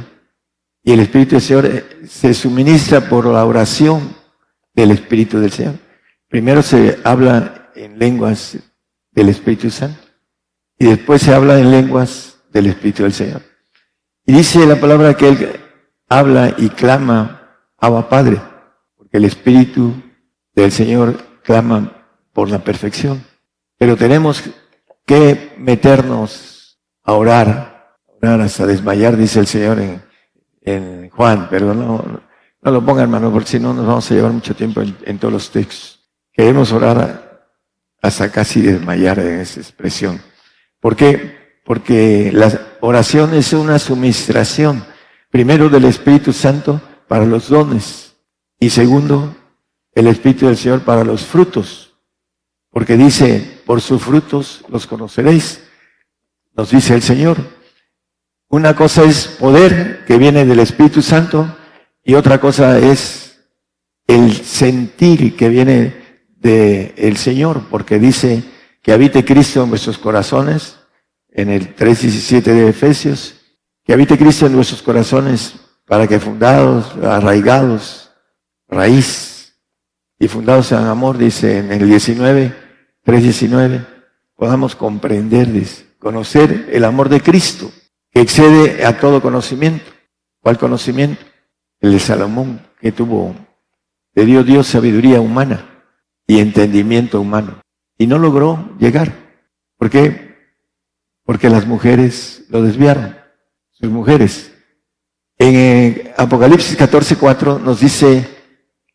Y el Espíritu del Señor eh, se suministra por la oración del Espíritu del Señor. Primero se habla en lenguas del Espíritu Santo y después se habla en lenguas del Espíritu del Señor. Y dice la palabra que Él habla y clama, Abba Padre, porque el Espíritu del Señor clama por la perfección. Pero tenemos que meternos a orar hasta desmayar, dice el Señor en, en Juan, pero no, no lo ponga hermano, porque si no nos vamos a llevar mucho tiempo en, todos los textos. Queremos orar hasta casi desmayar en esa expresión. ¿Por qué? Porque la oración es una suministración, primero del Espíritu Santo para los dones y segundo, el Espíritu del Señor para los frutos. Porque dice, por sus frutos los conoceréis, nos dice el Señor. Una cosa es poder que viene del Espíritu Santo y otra cosa es el sentir que viene del Señor, porque dice que habite Cristo en vuestros corazones, en el 3.17 de Efesios, que habite Cristo en vuestros corazones para que fundados, arraigados, raíz y fundados en amor, dice en el 19, 3.19, podamos comprender, conocer el amor de Cristo que excede a todo conocimiento. ¿Cuál conocimiento? El de Salomón, que tuvo, le dio Dios sabiduría humana y entendimiento humano. Y no logró llegar. ¿Por qué? Porque las mujeres lo desviaron, sus mujeres. En eh, Apocalipsis 14:4 nos dice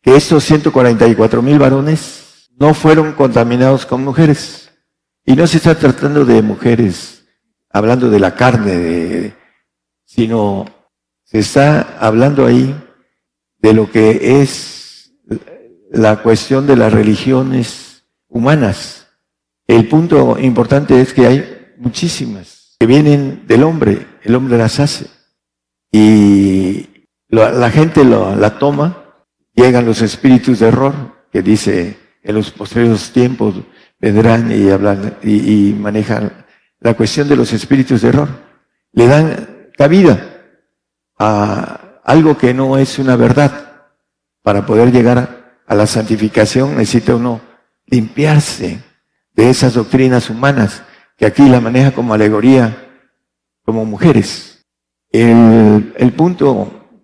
que estos 144 mil varones no fueron contaminados con mujeres. Y no se está tratando de mujeres hablando de la carne, sino se está hablando ahí de lo que es la cuestión de las religiones humanas. El punto importante es que hay muchísimas que vienen del hombre, el hombre las hace. Y la, gente la toma, llegan los espíritus de error, que dice en los posteriores tiempos vendrán y hablan y, y manejan la cuestión de los espíritus de error. Le dan cabida a algo que no es una verdad. Para poder llegar a la santificación necesita uno limpiarse de esas doctrinas humanas que aquí la maneja como alegoría, como mujeres. El, el punto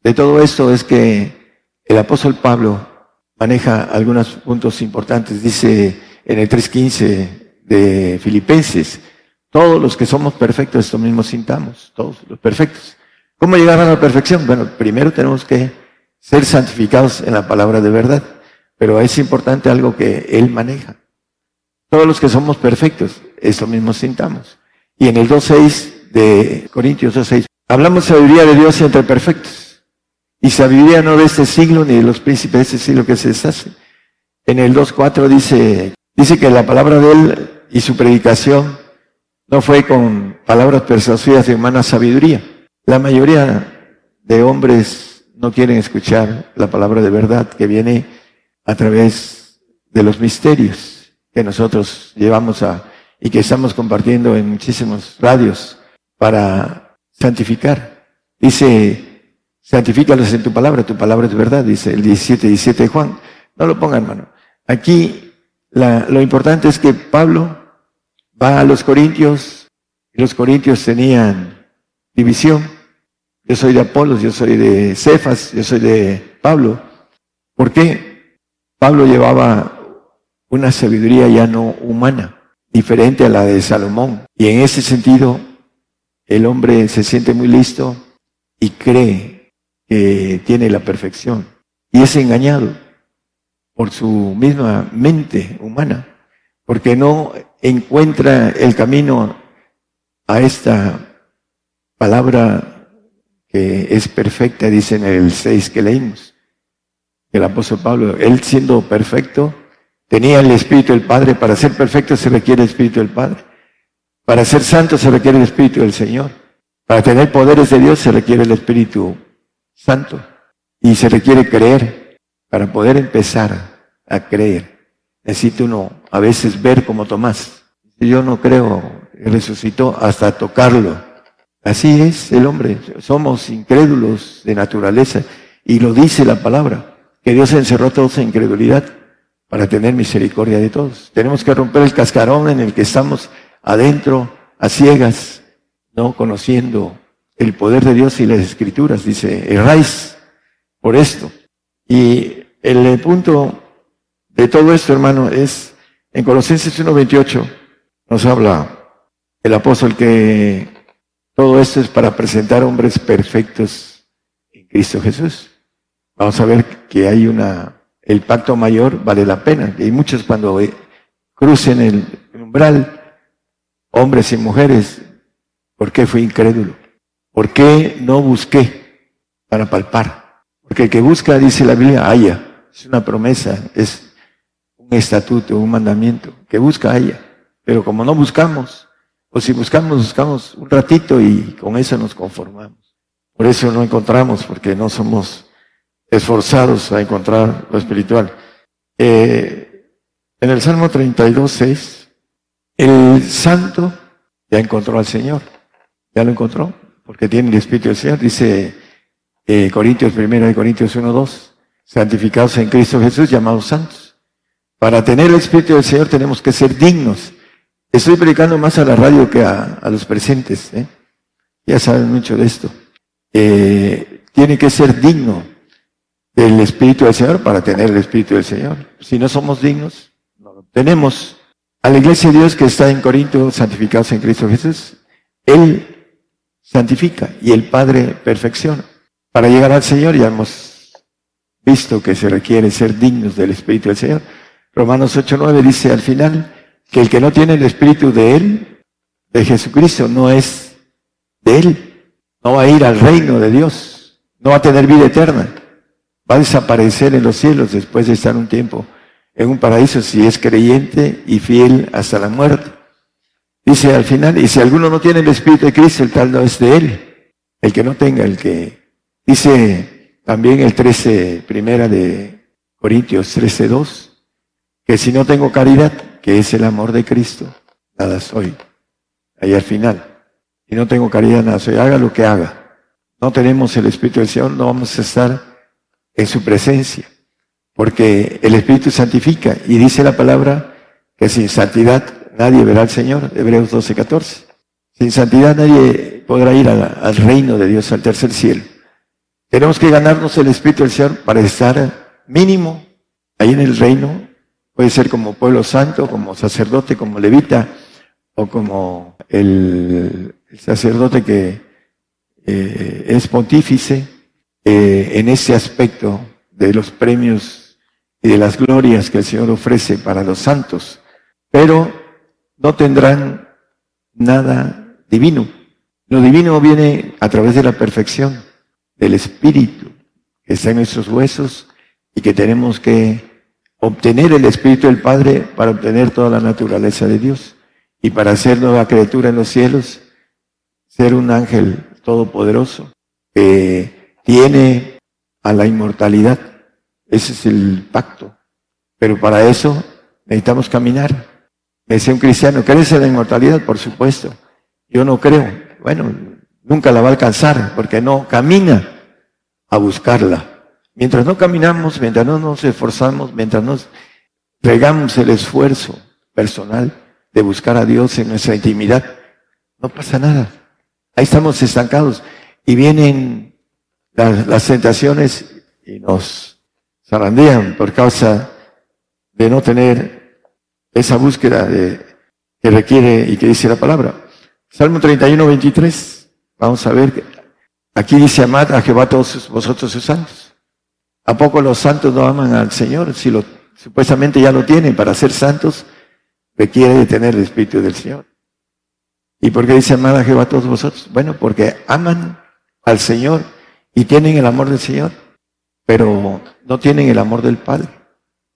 de todo esto es que el apóstol Pablo maneja algunos puntos importantes. Dice en el 3.15 de Filipenses, todos los que somos perfectos, esto mismo sintamos, todos los perfectos. ¿Cómo llegar a la perfección? Bueno, primero tenemos que ser santificados en la palabra de verdad, pero es importante algo que Él maneja. Todos los que somos perfectos, eso mismo sintamos. Y en el 2.6 de Corintios 2.6, hablamos sabiduría de Dios entre perfectos. Y sabiduría no de este siglo ni de los príncipes de este siglo que se deshace. En el 2.4 dice, dice que la palabra de Él y su predicación no fue con palabras persuasivas de humana sabiduría, la mayoría de hombres no quieren escuchar la palabra de verdad que viene a través de los misterios que nosotros llevamos a y que estamos compartiendo en muchísimos radios para santificar. Dice, santifícalos en tu palabra, tu palabra es verdad, dice el 17, 17 de Juan. No lo pongan, hermano. Aquí lo importante es que Pablo va a los corintios y los corintios tenían división. Yo soy de Apolos, yo soy de Cefas, yo soy de Pablo. ¿Por qué? Pablo llevaba una sabiduría ya no humana, diferente a la de Salomón. Y en ese sentido, el hombre se siente muy listo y cree que tiene la perfección. Y es engañado por su misma mente humana, porque no encuentra el camino a esta palabra que es perfecta, dice en el 6 que leímos. El apóstol Pablo, él siendo perfecto, tenía el Espíritu del Padre. Para ser perfecto se requiere el Espíritu del Padre. Para ser santo se requiere el Espíritu del Señor. Para tener poderes de Dios se requiere el Espíritu Santo. Y se requiere creer. Para poder empezar a creer, necesita uno a veces ver como Tomás. Yo no creo, resucitó hasta tocarlo Así es el hombre, somos incrédulos de naturaleza y lo dice la palabra, que Dios encerró a todos en incredulidad para tener misericordia de todos. Tenemos que romper el cascarón en el que estamos adentro, a ciegas, no conociendo el poder de Dios y las escrituras. Dice, erráis por esto. Y el punto de todo esto, hermano, es en Colosenses 1.28 nos habla el apóstol que todo esto es para presentar hombres perfectos en Cristo Jesús. Vamos a ver que hay una, el pacto mayor vale la pena. Y muchos cuando crucen el umbral, hombres y mujeres, ¿por qué fui incrédulo? ¿Por qué no busqué para palpar? Porque el que busca, dice la Biblia, haya. Es una promesa, es estatuto, un mandamiento. Que busca, haya. Pero como no buscamos, o si buscamos, buscamos un ratito y con eso nos conformamos. Por eso no encontramos, porque no somos esforzados a encontrar lo espiritual. Eh, en el Salmo 32, 6, el santo ya encontró al Señor. Ya lo encontró, porque tiene el Espíritu del Señor. Dice eh, Corintios primero y Corintios 1, 2, santificados en Cristo Jesús, llamados santos. Para tener el Espíritu del Señor tenemos que ser dignos Estoy predicando más a la radio que a, los presentes. ¿eh? Ya saben mucho de esto. Eh, tiene que ser digno del Espíritu del Señor para tener el Espíritu del Señor. Si no somos dignos, no lo tenemos. A la iglesia de Dios que está en Corinto, santificados en Cristo Jesús, Él santifica y el Padre perfecciona. Para llegar al Señor ya hemos visto que se requiere ser dignos del Espíritu del Señor. Romanos 8.9 dice al final, que el que no tiene el Espíritu de Él, de Jesucristo, no es de Él. no va a ir al reino de Dios, no va a tener vida eterna, va a desaparecer en los cielos después de estar un tiempo en un paraíso si es creyente y fiel hasta la muerte. Dice al final, y si alguno no tiene el Espíritu de Cristo, el tal no es de él. El que no tenga, el que dice también el 13, primera de Corintios 13, 2, que si no tengo caridad, que es el amor de Cristo, nada soy. Ahí al final. Si no tengo caridad, nada soy. Haga lo que haga. No tenemos el Espíritu del Señor, no vamos a estar en su presencia. Porque el Espíritu santifica y dice la palabra que sin santidad nadie verá al Señor. Hebreos 12, 14. Sin santidad nadie podrá ir al reino de Dios, al tercer cielo. Tenemos que ganarnos el Espíritu del Señor para estar mínimo ahí en el reino. Puede ser como pueblo santo, como sacerdote, como levita, o como el, sacerdote que eh, es pontífice eh, en ese aspecto de los premios y de las glorias que el Señor ofrece para los santos. Pero no tendrán nada divino. Lo divino viene a través de la perfección del Espíritu que está en nuestros huesos y que tenemos que obtener el Espíritu del Padre para obtener toda la naturaleza de Dios y para ser nueva criatura en los cielos, ser un ángel todopoderoso que tiene a la inmortalidad. Ese es el pacto. Pero para eso necesitamos caminar. Me decía un cristiano, ¿crees en la inmortalidad? Por supuesto. Yo no creo. Bueno, nunca la va a alcanzar porque no camina a buscarla. Mientras no caminamos, mientras no nos esforzamos, mientras nos regamos el esfuerzo personal de buscar a Dios en nuestra intimidad, no pasa nada. Ahí estamos estancados y vienen las, las tentaciones y nos zarandean por causa de no tener esa búsqueda de, que requiere y que dice la palabra. Salmo 31, 23. Vamos a ver. Aquí dice, amad a Jehová todos vosotros sus santos. ¿A poco los santos no aman al Señor? Si lo, supuestamente ya lo tienen para ser santos, requiere de tener el Espíritu del Señor. ¿Y por qué dice amad a Jehová todos vosotros? Bueno, porque aman al Señor y tienen el amor del Señor, pero no tienen el amor del Padre.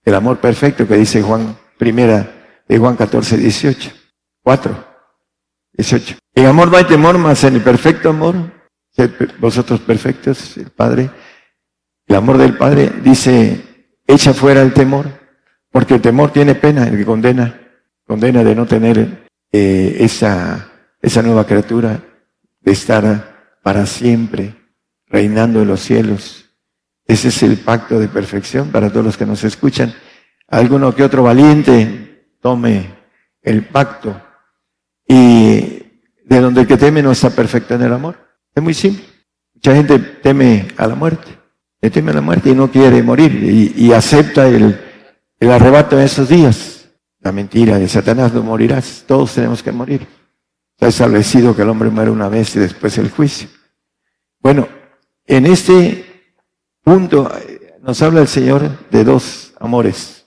El amor perfecto que dice Juan Primera de Juan 14, 18. 4, 18. En amor no hay temor, más en el perfecto amor, vosotros perfectos, el Padre, el amor del Padre dice, echa fuera el temor, porque el temor tiene pena, el que condena, condena de no tener eh, esa, esa nueva criatura, de estar para siempre reinando en los cielos. Ese es el pacto de perfección para todos los que nos escuchan alguno que otro valiente tome el pacto y de donde el que teme no está perfecto en el amor. Es muy simple. Mucha gente teme a la muerte, le teme a la muerte y no quiere morir y, acepta el, el arrebato en esos días. La mentira de Satanás no morirás, todos tenemos que morir. Está establecido que el hombre muere una vez y después el juicio. Bueno, en este punto eh, nos habla el Señor de dos amores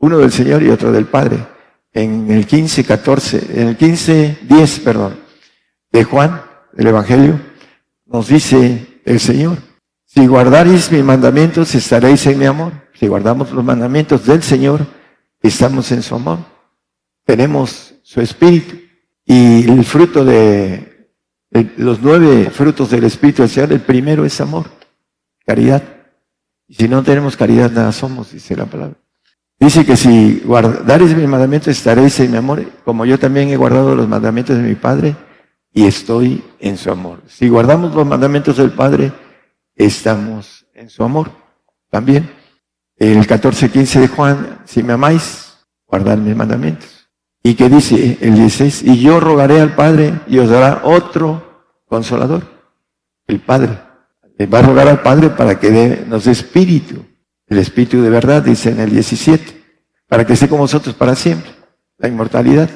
uno del Señor y otro del Padre. En el 15, 14, en el 15, 10, perdón, de Juan, del Evangelio, nos dice el Señor, si guardaréis mis mandamientos, estaréis en mi amor. Si guardamos los mandamientos del Señor, estamos en su amor. Tenemos su espíritu. Y el fruto de, los nueve frutos del Espíritu del Señor, el primero es amor, caridad. Si no tenemos caridad, nada somos, dice la palabra. Dice que si guardares mis mandamientos estaréis en mi amor, como yo también he guardado los mandamientos de mi Padre y estoy en su amor. Si guardamos los mandamientos del Padre, estamos en su amor también. El 14-15 de Juan, si me amáis, guardad mis mandamientos. Y que dice el 16, y yo rogaré al Padre y os dará otro consolador, el Padre. Va a rogar al Padre para que nos dé espíritu el Espíritu de verdad, dice en el 17, para que esté con vosotros para siempre, la inmortalidad.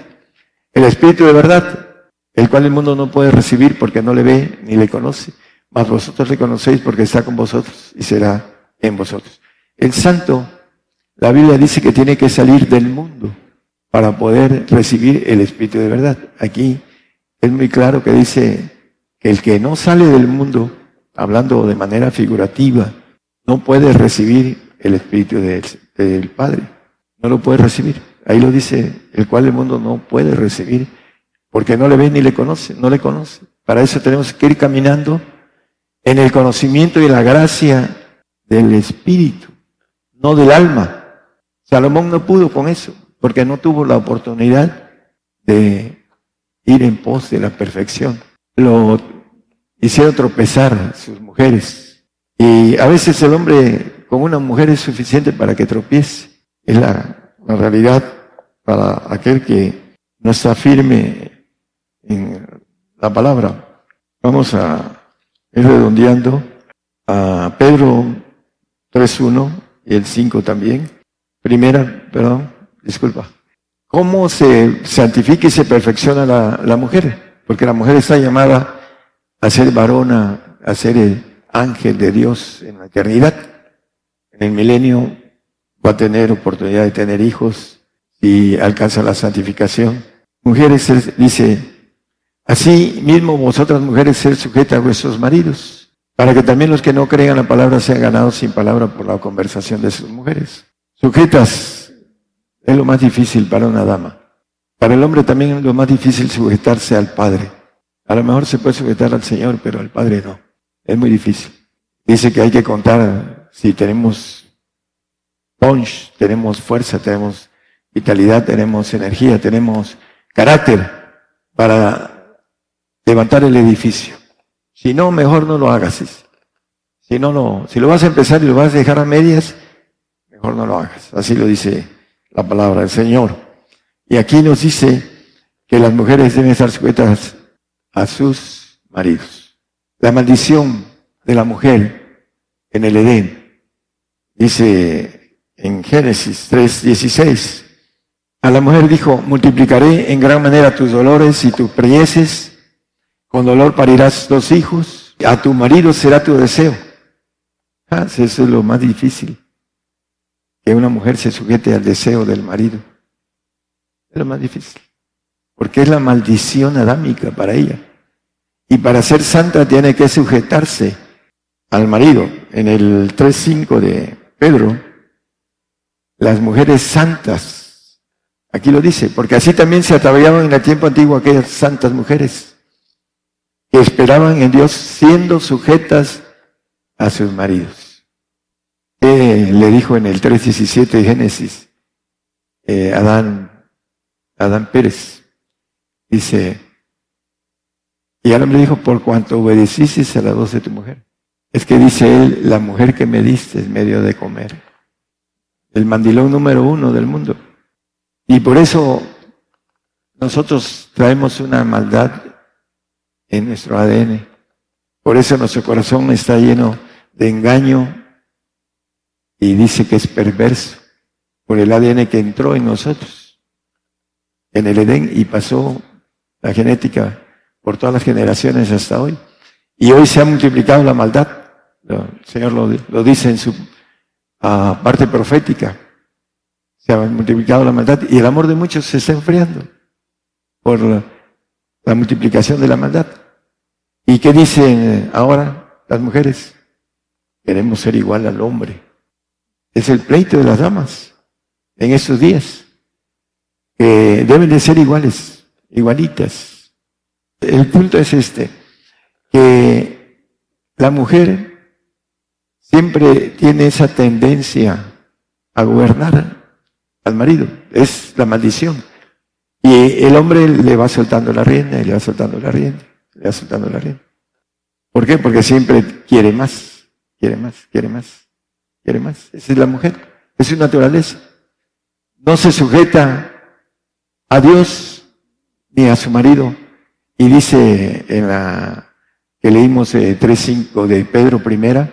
El Espíritu de verdad, el cual el mundo no puede recibir porque no le ve ni le conoce, mas vosotros le conocéis porque está con vosotros y será en vosotros. El santo, la Biblia dice que tiene que salir del mundo para poder recibir el Espíritu de verdad. Aquí es muy claro que dice que el que no sale del mundo, hablando de manera figurativa, no puede recibir el Espíritu del, del Padre. No lo puede recibir. Ahí lo dice, el cual el mundo no puede recibir, porque no le ve ni le conoce, no le conoce. Para eso tenemos que ir caminando en el conocimiento y la gracia del Espíritu, no del alma. Salomón no pudo con eso, porque no tuvo la oportunidad de ir en pos de la perfección. Lo hicieron tropezar sus mujeres. Y a veces el hombre con una mujer es suficiente para que tropiece. Es la, la realidad para aquel que no está firme en la palabra. Vamos a ir redondeando a Pedro 3.1 y el 5 también. Primera, perdón, disculpa. ¿Cómo se santifica y se perfecciona la, la mujer? Porque la mujer está llamada a ser varona, a ser el ángel de Dios en la eternidad. En el milenio va a tener oportunidad de tener hijos y alcanza la santificación. Mujeres, dice, así mismo vosotras mujeres ser sujetas a vuestros maridos, para que también los que no crean la palabra sean ganados sin palabra por la conversación de sus mujeres. Sujetas es lo más difícil para una dama. Para el hombre también es lo más difícil sujetarse al Padre. A lo mejor se puede sujetar al Señor, pero al Padre no. Es muy difícil. Dice que hay que contar si tenemos punch, tenemos fuerza, tenemos vitalidad, tenemos energía, tenemos carácter para levantar el edificio. Si no, mejor no lo hagas. Si no, no, si lo vas a empezar y lo vas a dejar a medias, mejor no lo hagas. Así lo dice la palabra del Señor. Y aquí nos dice que las mujeres deben estar sujetas a sus maridos. La maldición de la mujer en el Edén, dice en Génesis 3:16, a la mujer dijo, multiplicaré en gran manera tus dolores y tus preñeces, con dolor parirás dos hijos, a tu marido será tu deseo. Ah, eso es lo más difícil, que una mujer se sujete al deseo del marido. Es lo más difícil, porque es la maldición adámica para ella. Y para ser santa tiene que sujetarse al marido. En el 3.5 de Pedro, las mujeres santas, aquí lo dice, porque así también se ataviaban en el tiempo antiguo aquellas santas mujeres que esperaban en Dios siendo sujetas a sus maridos. ¿Qué le dijo en el 3.17 de Génesis eh, Adán, Adán Pérez? Dice, y el hombre dijo, por cuanto obedeciste a la voz de tu mujer. Es que dice él, la mujer que me diste es medio de comer. El mandilón número uno del mundo. Y por eso nosotros traemos una maldad en nuestro ADN. Por eso nuestro corazón está lleno de engaño y dice que es perverso por el ADN que entró en nosotros, en el Edén y pasó la genética por todas las generaciones hasta hoy. Y hoy se ha multiplicado la maldad. El Señor lo, dice en su ah, parte profética. Se ha multiplicado la maldad y el amor de muchos se está enfriando por la multiplicación de la maldad. ¿Y qué dicen ahora las mujeres? Queremos ser igual al hombre. Es el pleito de las damas en estos días, que deben de ser iguales, igualitas. El punto es este, que la mujer siempre tiene esa tendencia a gobernar al marido, es la maldición. Y el hombre le va soltando la rienda, y le va soltando la rienda, le va la rienda. ¿Por qué? Porque siempre quiere más, quiere más, quiere más, quiere más. Esa es la mujer, es su naturaleza. No se sujeta a Dios ni a su marido, y dice en la que leímos eh, 3.5 de Pedro I,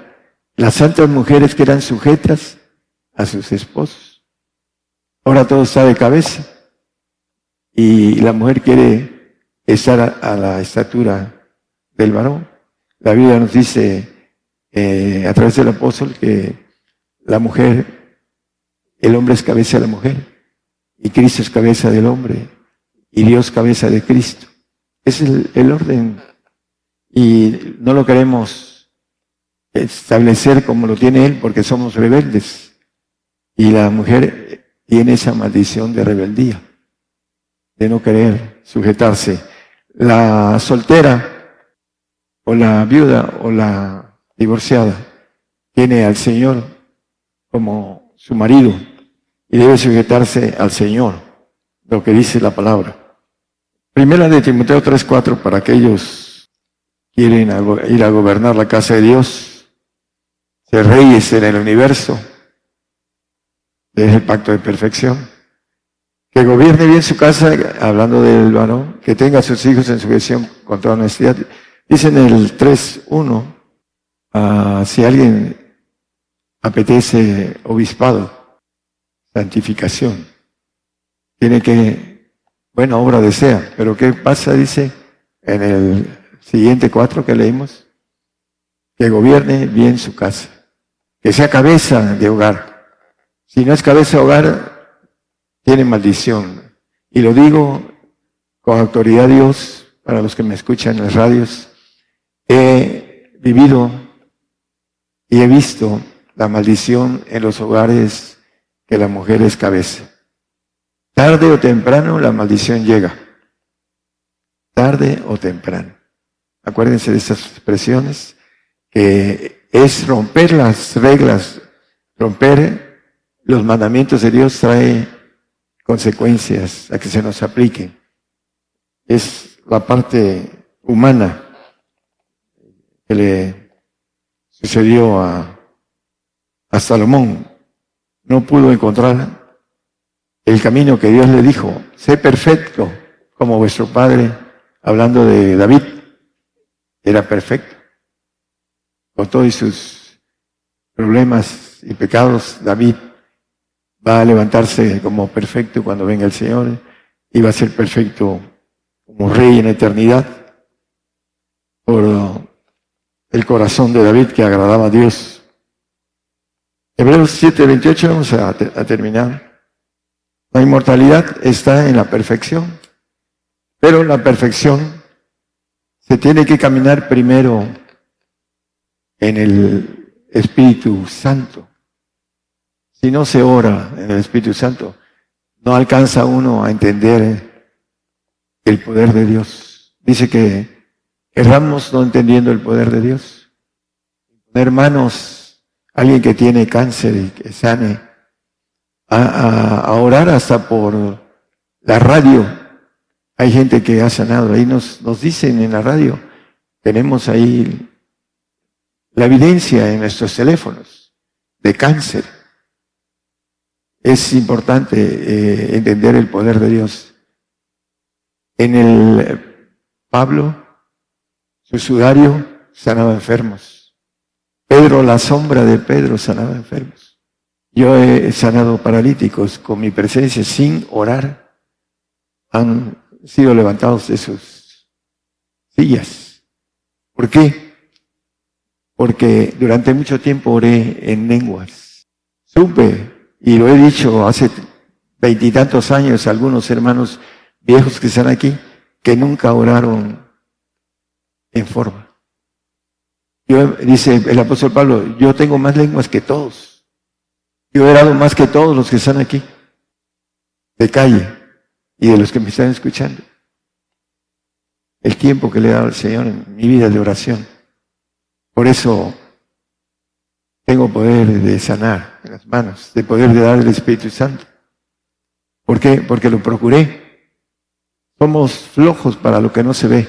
las santas mujeres que eran sujetas a sus esposos. Ahora todo está de cabeza y la mujer quiere estar a, la estatura del varón. La Biblia nos dice eh, a través del apóstol que la mujer, el hombre es cabeza de la mujer y Cristo es cabeza del hombre y Dios cabeza de Cristo. Es el, orden y no lo queremos establecer como lo tiene Él porque somos rebeldes. Y la mujer tiene esa maldición de rebeldía, de no querer sujetarse. La soltera o la viuda o la divorciada tiene al Señor como su marido y debe sujetarse al Señor, lo que dice la palabra. Primera de Timoteo 3:4 para aquellos que quieren ir a gobernar la casa de Dios, ser reyes en el universo, es el pacto de perfección. Que gobierne bien su casa, hablando del varón, que tenga a sus hijos en su gestión con toda honestidad. Dice en el 3.1, ah, si alguien apetece obispado, santificación, tiene que, buena obra desea, pero ¿qué pasa? Dice en el siguiente cuatro que leímos, que gobierne bien su casa, que sea cabeza de hogar. Si no es cabeza de hogar, tiene maldición. Y lo digo con autoridad de Dios, para los que me escuchan en las radios, he vivido y he visto la maldición en los hogares que la mujer es cabeza. Tarde o temprano la maldición llega. Tarde o temprano. Acuérdense de estas expresiones, que es romper las reglas, romper los mandamientos de Dios trae consecuencias a que se nos apliquen. Es la parte humana que le sucedió a, a Salomón. No pudo encontrar el camino que Dios le dijo. Sé perfecto como vuestro padre, hablando de David, era perfecto. Con todos sus problemas y pecados, David va a levantarse como perfecto cuando venga el Señor y va a ser perfecto como rey en eternidad por el corazón de David que agradaba a Dios. Hebreos 7, 28, vamos a, a terminar. La inmortalidad está en la perfección, pero la perfección se tiene que caminar primero en el Espíritu Santo. Si no se ora en el Espíritu Santo, no alcanza uno a entender el poder de Dios. Dice que erramos no entendiendo el poder de Dios. Hermanos, alguien que tiene cáncer y que sane, a, a orar hasta por la radio hay gente que ha sanado, ahí nos, nos dicen en la radio, tenemos ahí la evidencia en nuestros teléfonos de cáncer. Es importante eh, entender el poder de Dios. En el Pablo, su sudario sanaba enfermos. Pedro, la sombra de Pedro sanaba enfermos. Yo he sanado paralíticos con mi presencia sin orar. Han sido levantados de sus sillas. ¿Por qué? Porque durante mucho tiempo oré en lenguas. Supe, y lo he dicho hace veintitantos años a algunos hermanos viejos que están aquí, que nunca oraron en forma. Yo, dice el apóstol Pablo, yo tengo más lenguas que todos. Yo he orado más que todos los que están aquí. De calle y de los que me están escuchando. El tiempo que le he dado al Señor en mi vida de oración. Por eso tengo poder de sanar en las manos, de poder de dar el Espíritu Santo. ¿Por qué? Porque lo procuré. Somos flojos para lo que no se ve.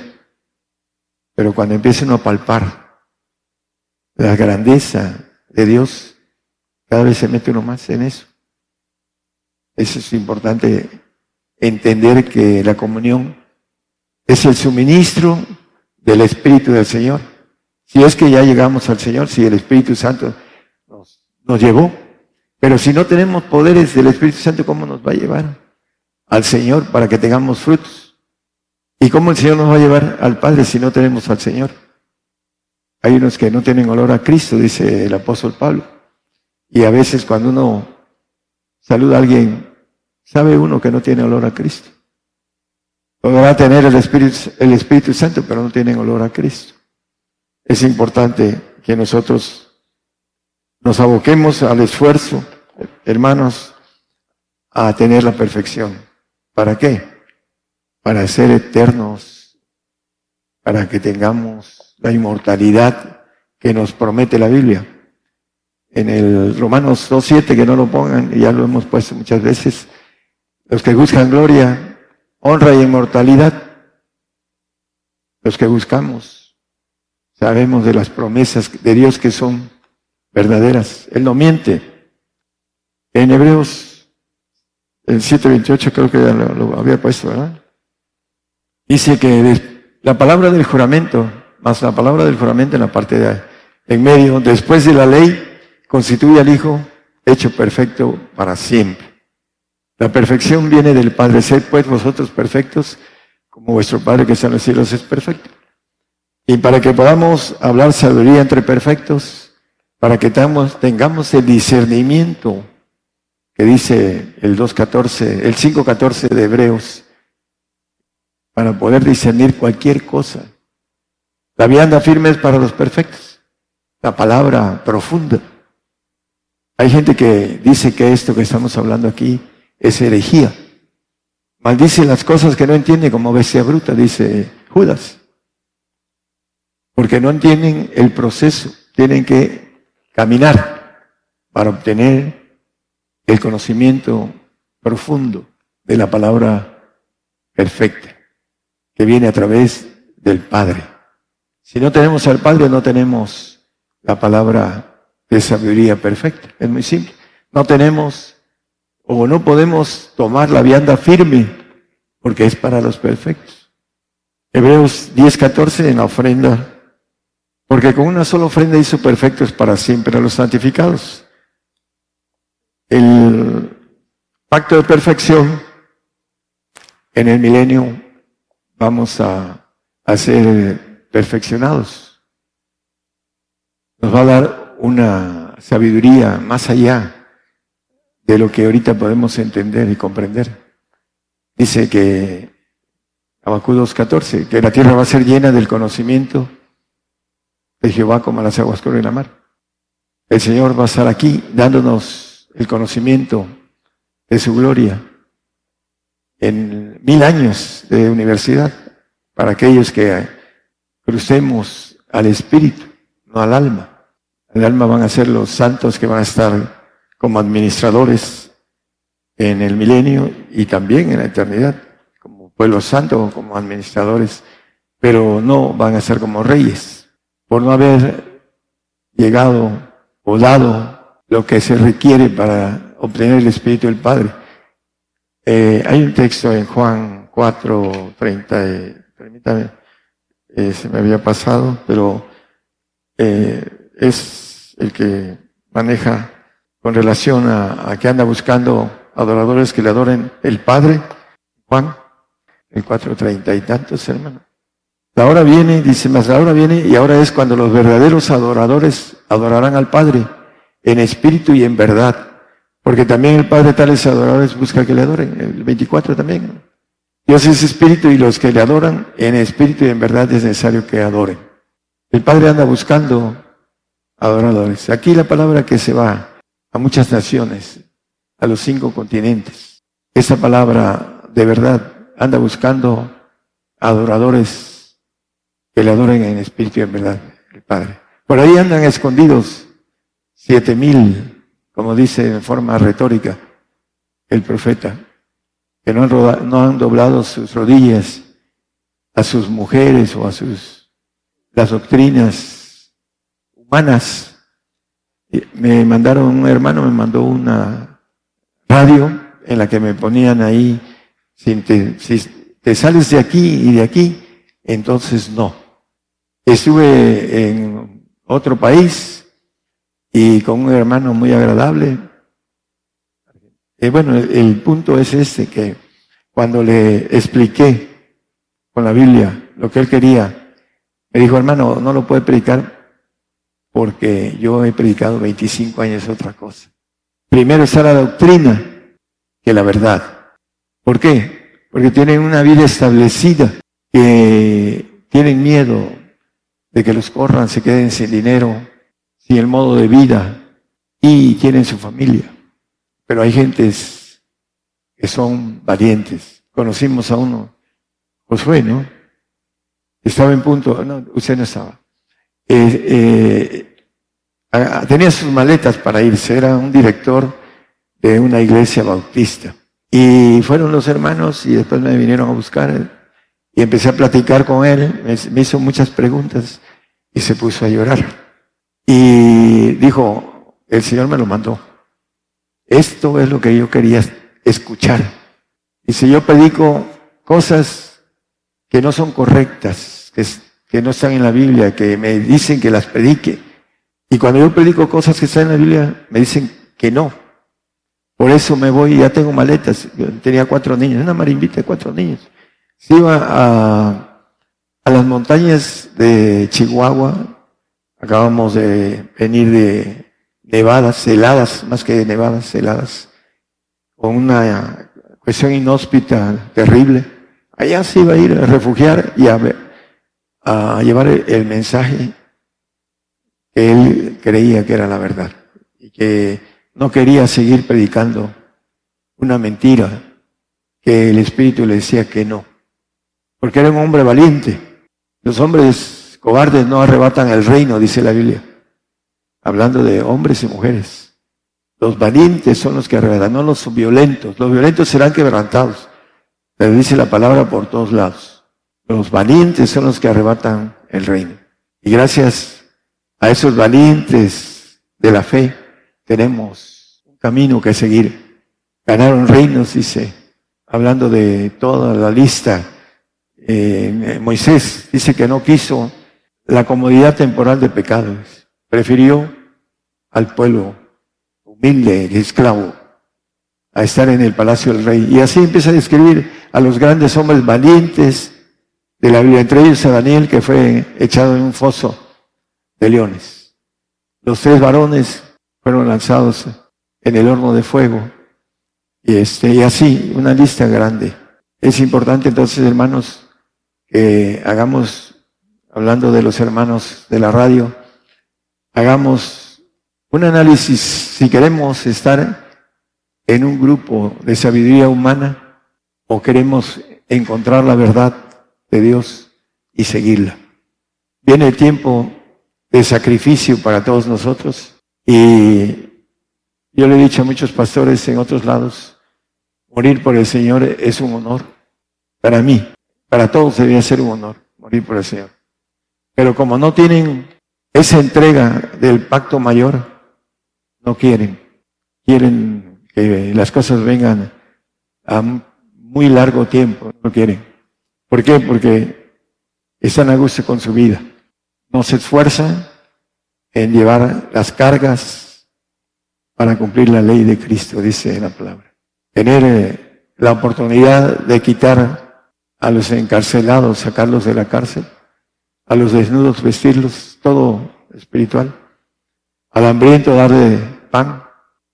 Pero cuando empiecen a palpar la grandeza de Dios, cada vez se mete uno más en eso. Eso es importante entender que la comunión es el suministro del Espíritu del Señor. Si es que ya llegamos al Señor, si el Espíritu Santo nos, llevó, pero si no tenemos poderes del Espíritu Santo, ¿cómo nos va a llevar al Señor para que tengamos frutos? ¿Y cómo el Señor nos va a llevar al Padre si no tenemos al Señor? Hay unos que no tienen olor a Cristo, dice el apóstol Pablo. Y a veces cuando uno saluda a alguien sabe uno que no tiene olor a Cristo. Podrá tener el Espíritu, el Espíritu Santo, pero no tienen olor a Cristo. es importante que nosotros nos aboquemos al esfuerzo, hermanos, a tener la perfección. ¿Para qué? Para ser eternos, para que tengamos la inmortalidad que nos promete la Biblia. En el Romanos 2.7, que no lo pongan, ya lo hemos puesto muchas veces, los que buscan gloria, honra y inmortalidad, los que buscamos, sabemos de las promesas de Dios que son verdaderas. Él no miente. En Hebreos, el 7.28 creo que ya lo, había puesto, ¿verdad? Dice que la palabra del juramento, más la palabra del juramento en la parte de en medio, después de la ley, constituye al Hijo hecho perfecto para siempre. La perfección viene del Padre. Sed pues vosotros perfectos, como vuestro Padre que está en los cielos es perfecto. Y para que podamos hablar sabiduría entre perfectos, para que tengamos, el discernimiento que dice el 2.14, el 5.14 de Hebreos, para poder discernir cualquier cosa. La vianda firme es para los perfectos. La palabra profunda. Hay gente que dice que esto que estamos hablando aquí es herejía. Maldice las cosas que no entiende como bestia bruta, dice Judas. Porque no entienden el proceso. Tienen que caminar para obtener el conocimiento profundo de la palabra perfecta que viene a través del Padre. Si no tenemos al Padre, no tenemos la palabra de sabiduría perfecta. Es muy simple. No tenemos o no podemos tomar la vianda firme porque es para los perfectos. Hebreos 10:14 en la ofrenda, porque con una sola ofrenda hizo perfectos para siempre a los santificados. El pacto de perfección en el milenio vamos a, ser perfeccionados. Nos va a dar una sabiduría más allá de lo que ahorita podemos entender y comprender. Dice que Abacú 2.14, que la tierra va a ser llena del conocimiento de Jehová como las aguas corren la mar. El Señor va a estar aquí dándonos el conocimiento de su gloria en mil años de universidad para aquellos que crucemos al Espíritu, no al alma. El alma van a ser los santos que van a estar como administradores en el milenio y también en la eternidad, como pueblo santo, como administradores, pero no van a ser como reyes, por no haber llegado o dado lo que se requiere para obtener el Espíritu del Padre. Eh, hay un texto en Juan 4, 30, eh, permítame, eh, se me había pasado, pero es el que maneja con relación a, que anda buscando adoradores que le adoren el Padre. Juan, el 4.30 y tantos, hermano. La hora viene, dice más, la hora viene y ahora es cuando los verdaderos adoradores adorarán al Padre en espíritu y en verdad. Porque también el Padre tales adoradores busca que le adoren. El 24 también. Dios es espíritu y los que le adoran en espíritu y en verdad es necesario que adoren. El Padre anda buscando adoradores. Aquí la palabra que se va a muchas naciones, a los cinco continentes. Esa palabra de verdad anda buscando adoradores que le adoren en espíritu y en verdad, el Padre. Por ahí andan escondidos siete mil, como dice en forma retórica el profeta, que no han, no han doblado sus rodillas a sus mujeres o a sus las doctrinas humanas me mandaron, un hermano me mandó una radio en la que me ponían ahí, si te, si te sales de aquí y de aquí, entonces no. Estuve en otro país y con un hermano muy agradable. Y bueno, el, punto es este, que cuando le expliqué con la Biblia lo que él quería, me dijo, hermano, no lo puede predicar porque yo he predicado 25 años otra cosa. Primero está la doctrina que la verdad. ¿Por qué? Porque tienen una vida establecida, que tienen miedo de que los corran, se queden sin dinero, sin el modo de vida y quieren su familia. Pero hay gentes que son valientes. Conocimos a uno, Josué, ¿no? Estaba en punto, no, usted no estaba. Eh, eh, tenía sus maletas para irse, era un director de una iglesia bautista. Y fueron los hermanos y después me vinieron a buscar y empecé a platicar con él, me, hizo muchas preguntas y se puso a llorar. Y dijo, el Señor me lo mandó. Esto es lo que yo quería escuchar. Y si yo predico cosas que no son correctas, que, que no están en la Biblia, que me dicen que las predique, y cuando yo predico cosas que están en la Biblia, me dicen que no. Por eso me voy, ya tengo maletas. Yo tenía cuatro niños, una marimbita de cuatro niños. Se iba a, a las montañas de Chihuahua. Acabamos de venir de nevadas, heladas, más que nevadas, heladas, con una cuestión inhóspita terrible. Allá se iba a ir a refugiar y a, a llevar el mensaje que él creía que era la verdad y que no quería seguir predicando una mentira que el Espíritu le decía que no porque era un hombre valiente. Los hombres cobardes no arrebatan el reino, dice la Biblia, hablando de hombres y mujeres. Los valientes son los que arrebatan, no los violentos. Los violentos serán quebrantados. Pero dice la palabra por todos lados. Los valientes son los que arrebatan el reino. Y gracias a esos valientes de la fe tenemos un camino que seguir. Ganaron reinos, dice, hablando de toda la lista eh, Moisés dice que no quiso la comodidad temporal de pecados, prefirió al pueblo humilde, esclavo, a estar en el palacio del rey. Y así empieza a describir a los grandes hombres valientes de la Biblia, entre ellos a Daniel, que fue echado en un foso de leones. Los tres varones fueron lanzados en el horno de fuego. Y, este, y así, una lista grande. Es importante entonces, hermanos, que hagamos, hablando de los hermanos de la radio, hagamos un análisis si queremos estar en un grupo de sabiduría humana o queremos encontrar la verdad de Dios y seguirla. Viene el tiempo de sacrificio para todos nosotros y yo le he dicho a muchos pastores en otros lados, morir por el Señor es un honor para mí, para todos debía ser un honor morir por el Señor. Pero como no tienen esa entrega del pacto mayor, no quieren. Quieren que las cosas vengan a muy largo tiempo. No quieren. ¿Por qué? Porque están a gusto con su vida. No se esfuerzan en llevar las cargas para cumplir la ley de Cristo, dice la palabra. Tener la oportunidad de quitar a los encarcelados, sacarlos de la cárcel, a los desnudos vestirlos, todo espiritual, al hambriento darle pan,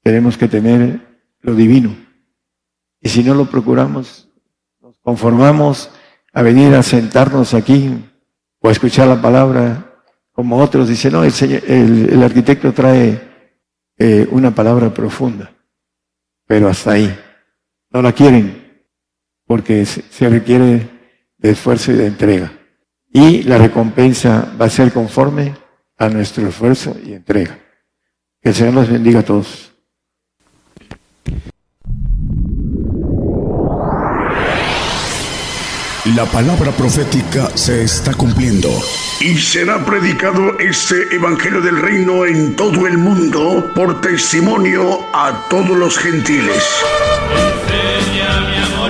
tenemos que tener lo divino. Y si no lo procuramos, nos conformamos a venir a sentarnos aquí o a escuchar la palabra, como otros dicen, no, el, arquitecto trae eh, una palabra profunda, pero hasta ahí. No la quieren porque se requiere de esfuerzo y de entrega. Y la recompensa va a ser conforme a nuestro esfuerzo y entrega. Que el Señor nos bendiga a todos. La palabra profética se está cumpliendo. Y será predicado este Evangelio del Reino en todo el mundo por testimonio a todos los gentiles. entonces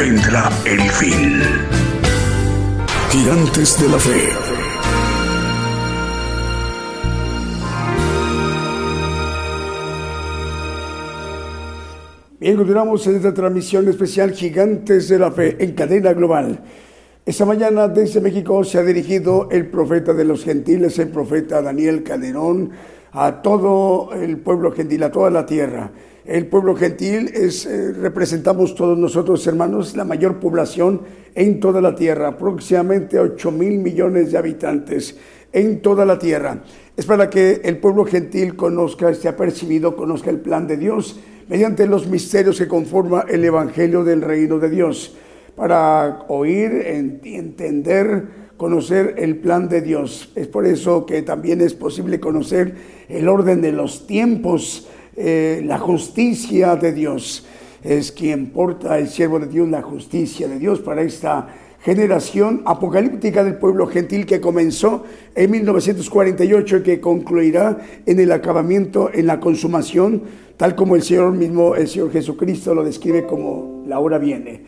vendrá el fin. Gigantes de la Fe. Bien, continuamos en esta transmisión especial Gigantes de la Fe en cadena global. Esta mañana desde México se ha dirigido el profeta de los gentiles, el profeta Daniel Calderón, a todo el pueblo gentil, a toda la tierra. El pueblo gentil es, eh, representamos todos nosotros, hermanos, la mayor población en toda la tierra, aproximadamente 8 mil millones de habitantes en toda la tierra. Es para que el pueblo gentil conozca, esté apercibido, conozca el plan de Dios mediante los misterios que conforma el Evangelio del Reino de Dios, para oír, en- entender, conocer el plan de Dios. Es por eso que también es posible conocer el orden de los tiempos, eh, la justicia de Dios. Es quien porta el siervo de Dios, la justicia de Dios para esta generación apocalíptica del pueblo gentil que comenzó en 1948 y que concluirá en el acabamiento, en la consumación, tal como el Señor mismo, el Señor Jesucristo lo describe como la hora viene.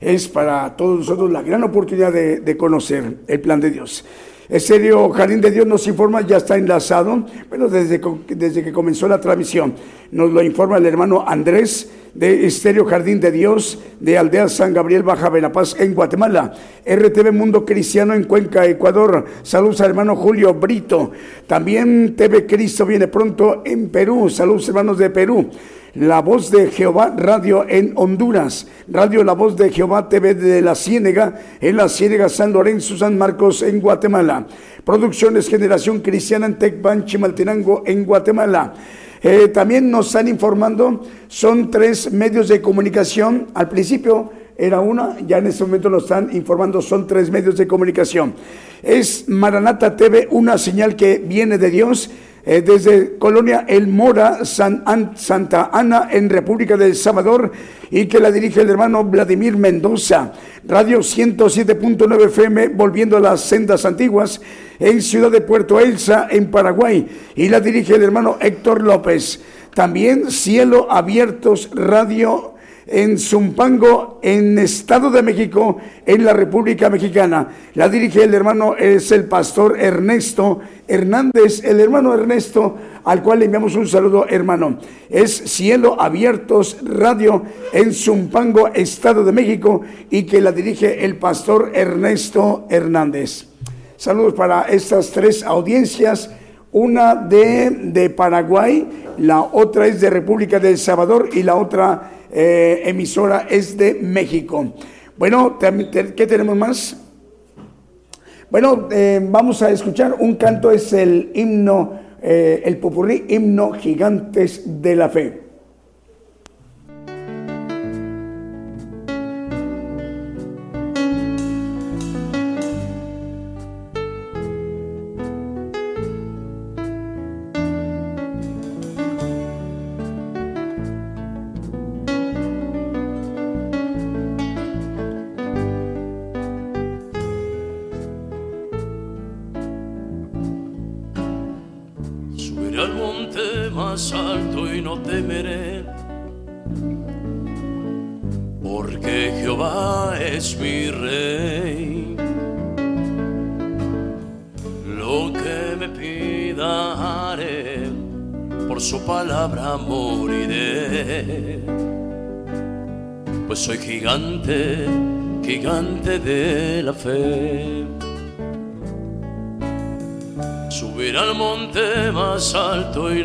Es para todos nosotros la gran oportunidad de, de conocer el plan de Dios. El serio Jardín de Dios nos informa, ya está enlazado, bueno, desde, desde que comenzó la transmisión. Nos lo informa el hermano Andrés de Estéreo Jardín de Dios de Aldea San Gabriel Baja Verapaz en Guatemala. RTV Mundo Cristiano en Cuenca, Ecuador. Saludos al hermano Julio Brito. También TV Cristo viene pronto en Perú. Saludos hermanos de Perú. La Voz de Jehová Radio en Honduras, Radio La Voz de Jehová TV de La Ciénega, en La Ciénega San Lorenzo, San Marcos, en Guatemala. Producciones Generación Cristiana en Tecpan, Chimaltenango, en Guatemala. Eh, también nos están informando, son tres medios de comunicación. Al principio era una, ya en este momento nos están informando, son tres medios de comunicación. Es Maranata TV, una señal que viene de Dios eh, desde Colonia El Mora, San An- Santa Ana, en República del Salvador, y que la dirige el hermano Vladimir Mendoza. Radio 107.9 FM, volviendo a las sendas antiguas, en Ciudad de Puerto Elsa, en Paraguay, y la dirige el hermano Héctor López. También Cielo Abiertos Radio en Zumpango, en Estado de México, en la República Mexicana. La dirige el hermano, es el pastor Ernesto Hernández, el hermano Ernesto, al cual le enviamos un saludo, hermano. Es Cielo Abiertos Radio en Zumpango, Estado de México, y que la dirige el pastor Ernesto Hernández. Saludos para estas tres audiencias una de, de Paraguay, la otra es de República del Salvador y la otra eh, emisora es de México. Bueno, ¿qué tenemos más? Bueno, eh, vamos a escuchar un canto, es el himno, eh, el popurrí himno Gigantes de la Fe.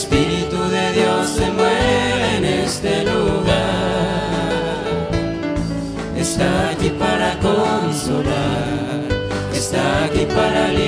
Espíritu de Dios se mueve en este lugar. Está aquí para consolar, está aquí para liberar.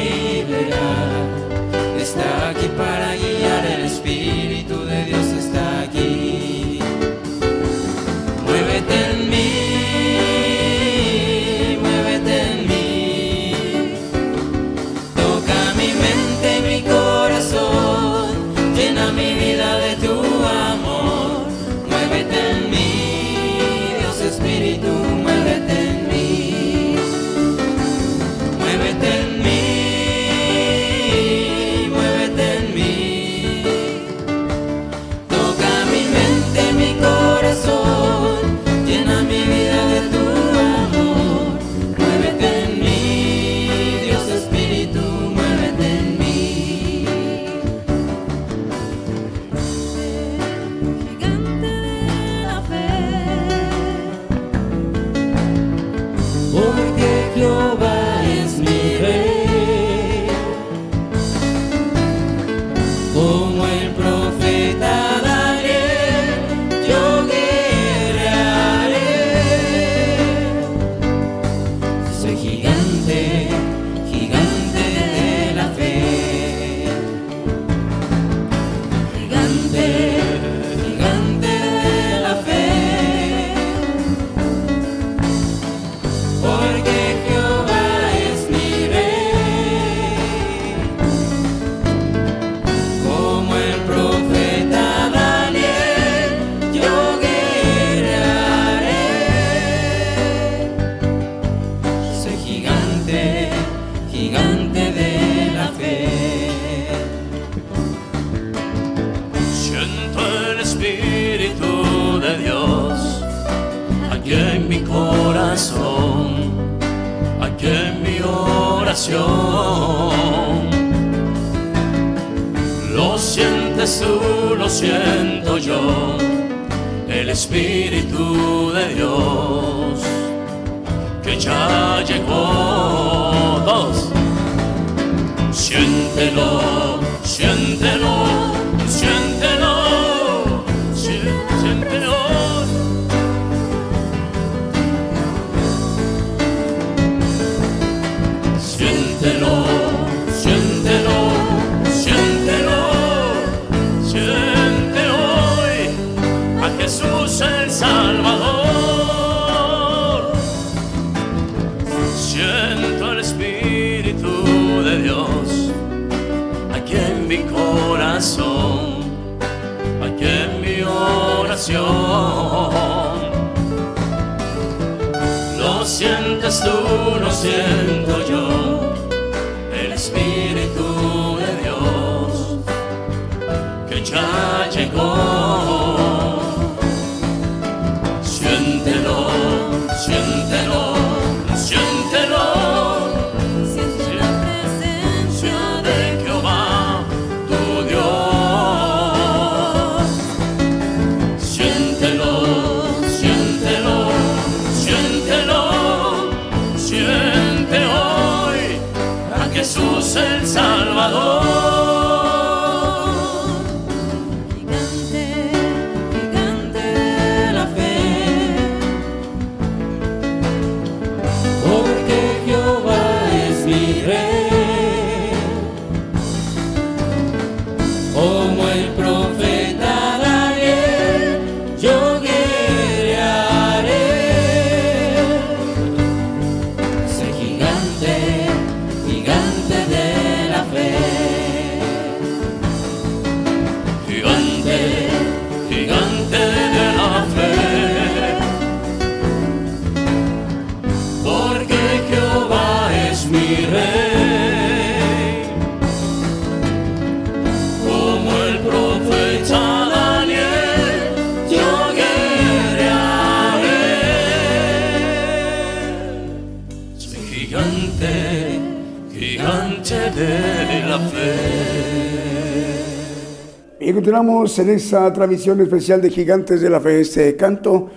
Continuamos en esta transmisión especial de Gigantes de la Fe, este canto,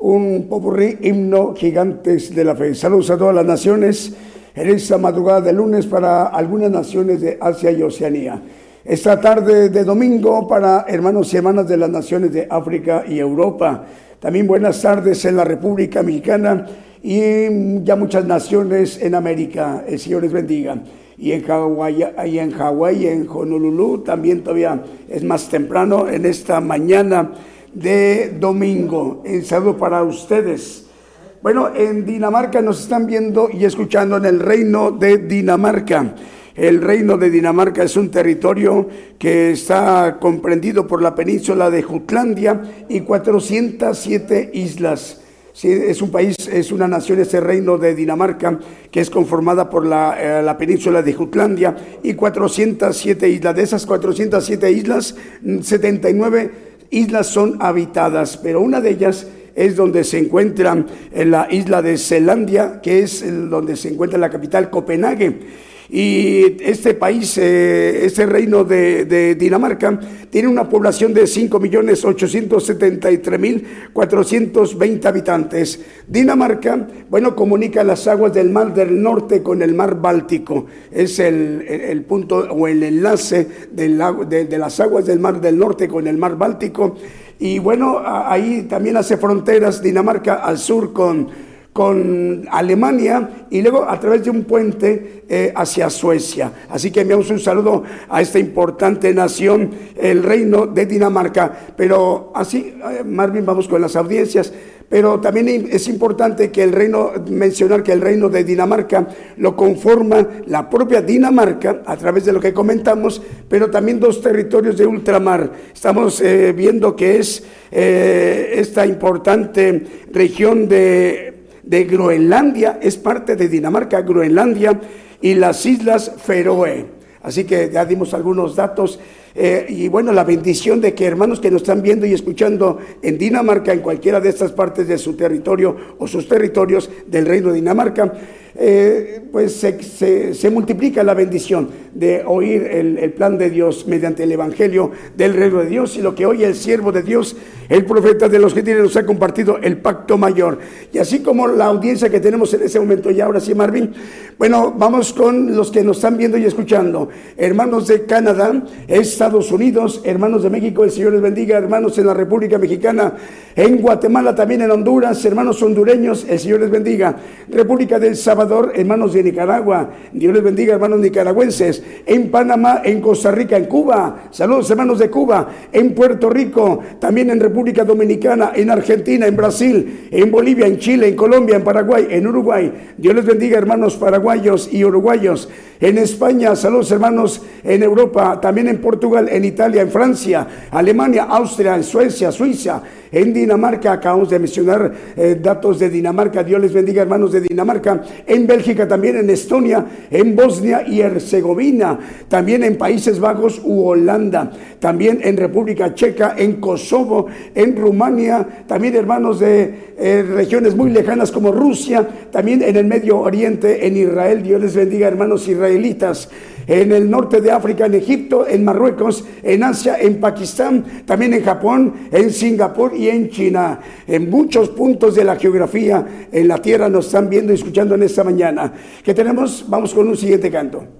un popurrí himno Gigantes de la Fe. Saludos a todas las naciones en esta madrugada de lunes para algunas naciones de Asia y Oceanía. Esta tarde de domingo para hermanos y hermanas de las naciones de África y Europa. También buenas tardes en la República Mexicana y ya muchas naciones en América. El Señor les bendiga y en Hawái, en Hawái, en Honolulu, también todavía es más temprano en esta mañana de domingo. Un saludo para ustedes. Bueno, en Dinamarca nos están viendo y escuchando en el reino de Dinamarca. El reino de Dinamarca es un territorio que está comprendido por la península de Jutlandia y 407 islas. Sí, es un país, es una nación, ese reino de Dinamarca, que es conformada por la, eh, la península de Jutlandia y 407 islas. De esas 407 islas, mm, 79 islas son habitadas, pero una de ellas es donde se encuentra en la isla de Zelandia, que es el- donde se encuentra la capital Copenhague. Y este país, eh, este reino de, Dinamarca, tiene una población de 5.873.420 habitantes. Dinamarca, bueno, comunica las aguas del Mar del Norte con el Mar Báltico. Es el, punto o el enlace del de, de las aguas del Mar del Norte con el Mar Báltico. Y bueno, ahí también hace fronteras Dinamarca al sur con con Alemania y luego a través de un puente eh, hacia Suecia. Así que enviamos un saludo a esta importante nación, el reino de Dinamarca. Pero así, eh, Marvin, vamos con las audiencias. Pero también es importante que el reino, mencionar que el reino de Dinamarca lo conforma la propia Dinamarca a través de lo que comentamos, pero también dos territorios de ultramar. Estamos eh, viendo que es esta importante región de de Groenlandia, es parte de Dinamarca, Groenlandia y las Islas Feroe. Así que ya dimos algunos datos. eh, y bueno, la bendición de que hermanos que nos están viendo y escuchando en Dinamarca, en cualquiera de estas partes de su territorio o sus territorios del reino de Dinamarca, eh, pues se, se- multiplica la bendición de oír el, el plan de Dios mediante el Evangelio del reino de Dios y lo que hoy el siervo de Dios, el profeta de los gentiles nos ha compartido el pacto mayor. Y así como la audiencia que tenemos en ese momento, y ahora sí, Marvin, bueno, vamos con los que nos están viendo y escuchando. Hermanos de Canadá, Estados Unidos, hermanos de México, el Señor les bendiga, hermanos en la República Mexicana, en Guatemala, también en Honduras, hermanos hondureños, el Señor les bendiga. República del Salvador, hermanos de Nicaragua, Dios les bendiga, hermanos nicaragüenses, en Panamá, en Costa Rica, en Cuba, saludos hermanos de Cuba, en Puerto Rico, también en República Dominicana, en Argentina, en Brasil, en Bolivia, en Chile, en Colombia, en Paraguay, en Uruguay. Dios les bendiga, hermanos paraguayos y uruguayos. En España, saludos hermanos en Europa, también en Portugal, en Italia, en Francia, Alemania, Austria, en Suecia, Suiza, en Dinamarca, acabamos de mencionar eh, datos de Dinamarca, Dios les bendiga hermanos de Dinamarca, en Bélgica también, en Estonia, en Bosnia y Herzegovina, también en Países Bajos u Holanda, también en República Checa, en Kosovo, en Rumania, también hermanos de eh, regiones muy lejanas como Rusia, también en el Medio Oriente, en Israel, Dios les bendiga hermanos israelitas, en el norte de África, en Egipto, en Marruecos, en Asia, en Pakistán, también en Japón, en Singapur y en China. En muchos puntos de la geografía en la tierra nos están viendo y escuchando en esta mañana. ¿Qué tenemos? Vamos con un siguiente canto.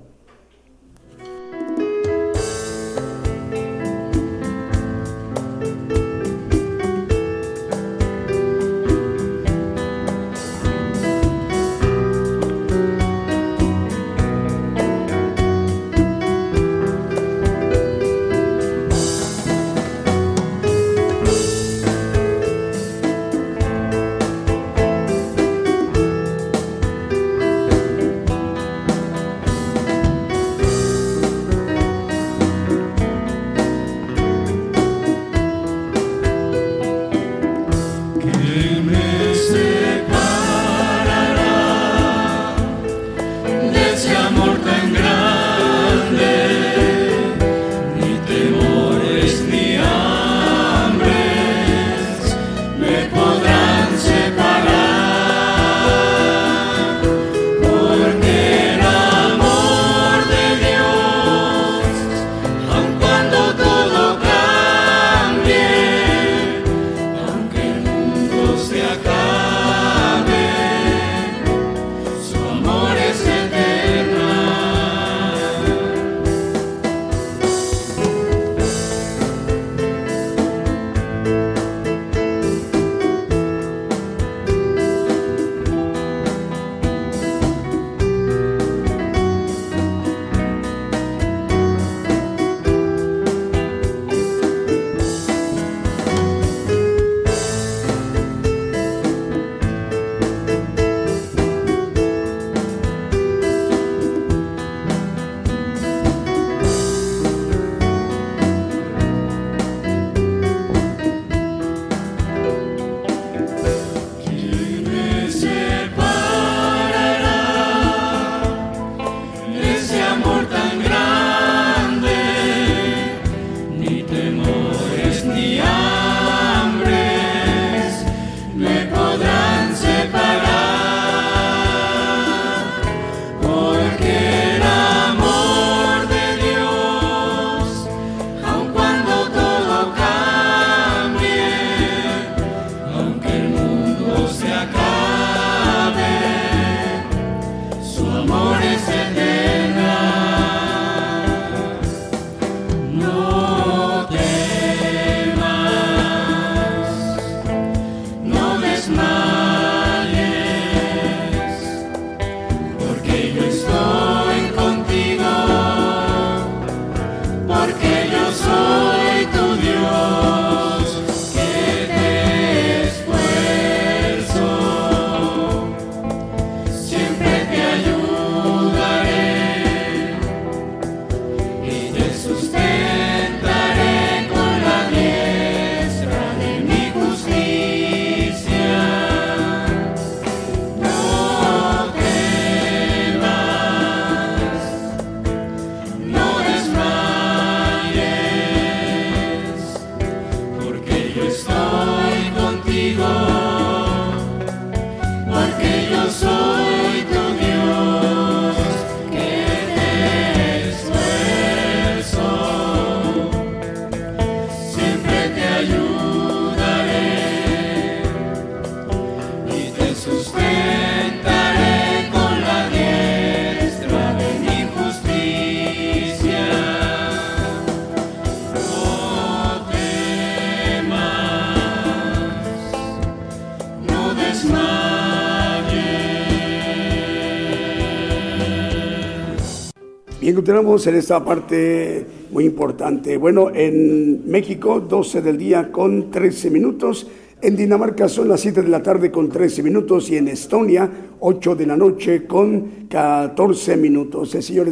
Bien, continuamos en esta parte muy importante. Bueno, en México, 12 del día con 13 minutos. En Dinamarca son las 7 de la tarde con 13 minutos y en Estonia 8 de la noche con 14 minutos. El Señor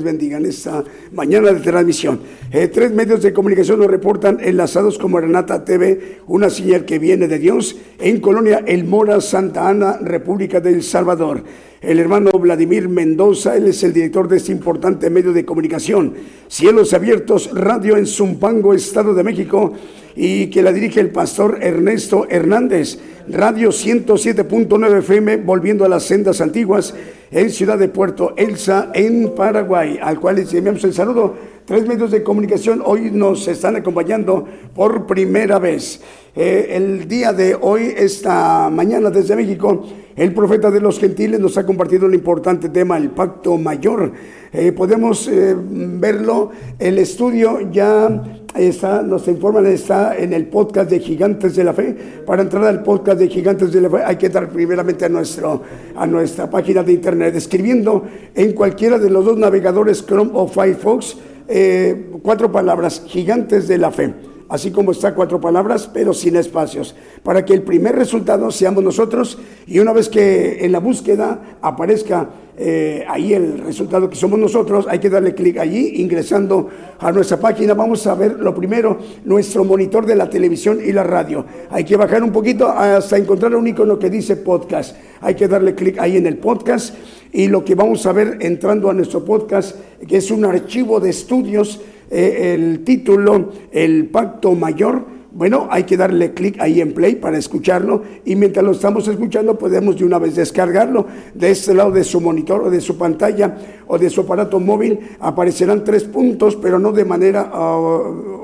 esta mañana de transmisión. Eh, tres medios de comunicación nos reportan enlazados como Renata TV, una señal que viene de Dios, en Colonia El Mora, Santa Ana, República del Salvador. El hermano Vladimir Mendoza, él es el director de este importante medio de comunicación. Cielos Abiertos, radio en Zumpango, Estado de México, y que la dirige el pastor Ernesto Hernández. Radio 107.9 FM, volviendo a las sendas antiguas, en Ciudad de Puerto Elsa, en Paraguay, al cual les enviamos el saludo. Tres medios de comunicación hoy nos están acompañando por primera vez. Eh, el día de hoy, esta mañana desde México, el profeta de los gentiles nos ha compartido un importante tema, el pacto mayor. Eh, podemos eh, verlo, el estudio ya está, nos informan, está en el podcast de Gigantes de la Fe. Para entrar al podcast de Gigantes de la Fe hay que entrar primeramente a, nuestro, a nuestra página de internet, escribiendo en cualquiera de los dos navegadores Chrome o Firefox eh, cuatro palabras, Gigantes de la Fe así como está cuatro palabras, pero sin espacios, para que el primer resultado seamos nosotros y una vez que en la búsqueda aparezca eh, ahí el resultado que somos nosotros, hay que darle clic allí, ingresando a nuestra página, vamos a ver lo primero, nuestro monitor de la televisión y la radio. Hay que bajar un poquito hasta encontrar un icono que dice podcast. Hay que darle clic ahí en el podcast y lo que vamos a ver entrando a nuestro podcast, que es un archivo de estudios, eh, el título, el pacto mayor, bueno, hay que darle clic ahí en play para escucharlo y mientras lo estamos escuchando podemos de una vez descargarlo. De este lado de su monitor o de su pantalla o de su aparato móvil aparecerán tres puntos, pero no de manera ah,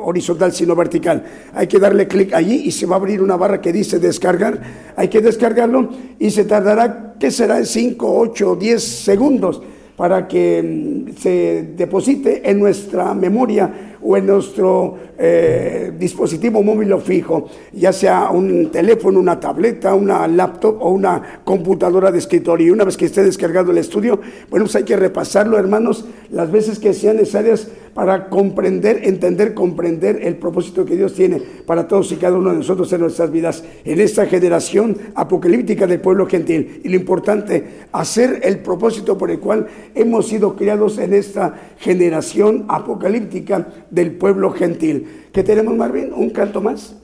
horizontal, sino vertical. Hay que darle clic allí y se va a abrir una barra que dice descargar. Hay que descargarlo y se tardará, ¿qué será? 5, 8, 10 segundos para que mm, se deposite en nuestra memoria o en nuestro eh, dispositivo móvil o fijo, ya sea un teléfono, una tableta, una laptop o una computadora de escritorio. Y una vez que esté descargado el estudio, bueno, pues hay que repasarlo, hermanos, las veces que sean necesarias para comprender, entender, comprender el propósito que Dios tiene para todos y cada uno de nosotros en nuestras vidas, en esta generación apocalíptica del pueblo gentil. Y lo importante, hacer el propósito por el cual hemos sido criados en esta generación apocalíptica del pueblo gentil. ¿Qué tenemos, Marvin? ¿Un canto más?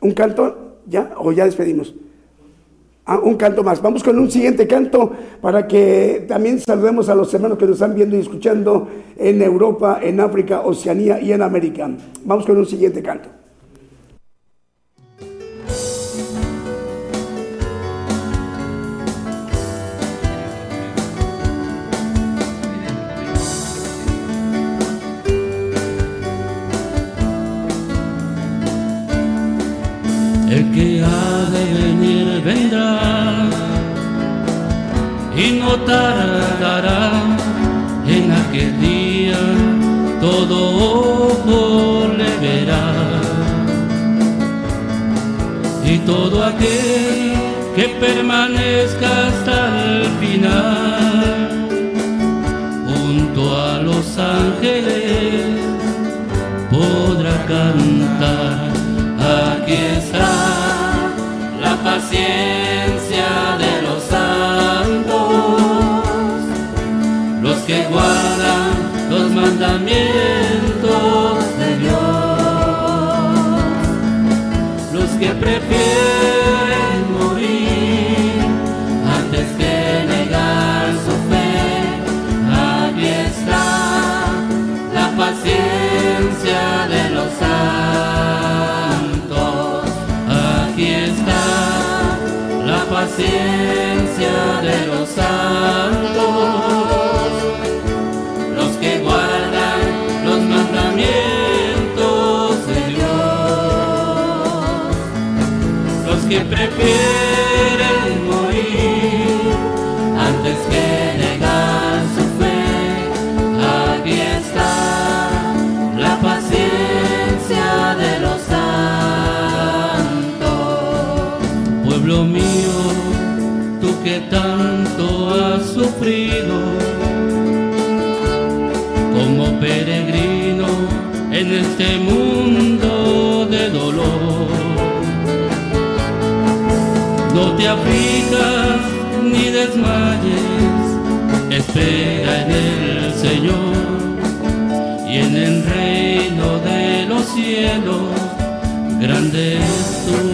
¿Un canto? ¿Ya? ¿O ya despedimos? Ah, un canto más. Vamos con un siguiente canto para que también saludemos a los hermanos que nos están viendo y escuchando en Europa, en África, Oceanía y en América. Vamos con un siguiente canto. Vendrá y no tardará en aquel día todo ojo le verá. Y todo aquel que permanezca hasta el final junto a los ángeles podrá cantar aquí está paciencia de los santos, los que guardan los mandamientos de Dios, los que prefieren paciencia de los santos. Los que guardan los mandamientos de Dios. Los que prefieren has sufrido como peregrino en este mundo de dolor. No te aflijas ni desmayes, espera en el Señor y en el reino de los cielos, grande es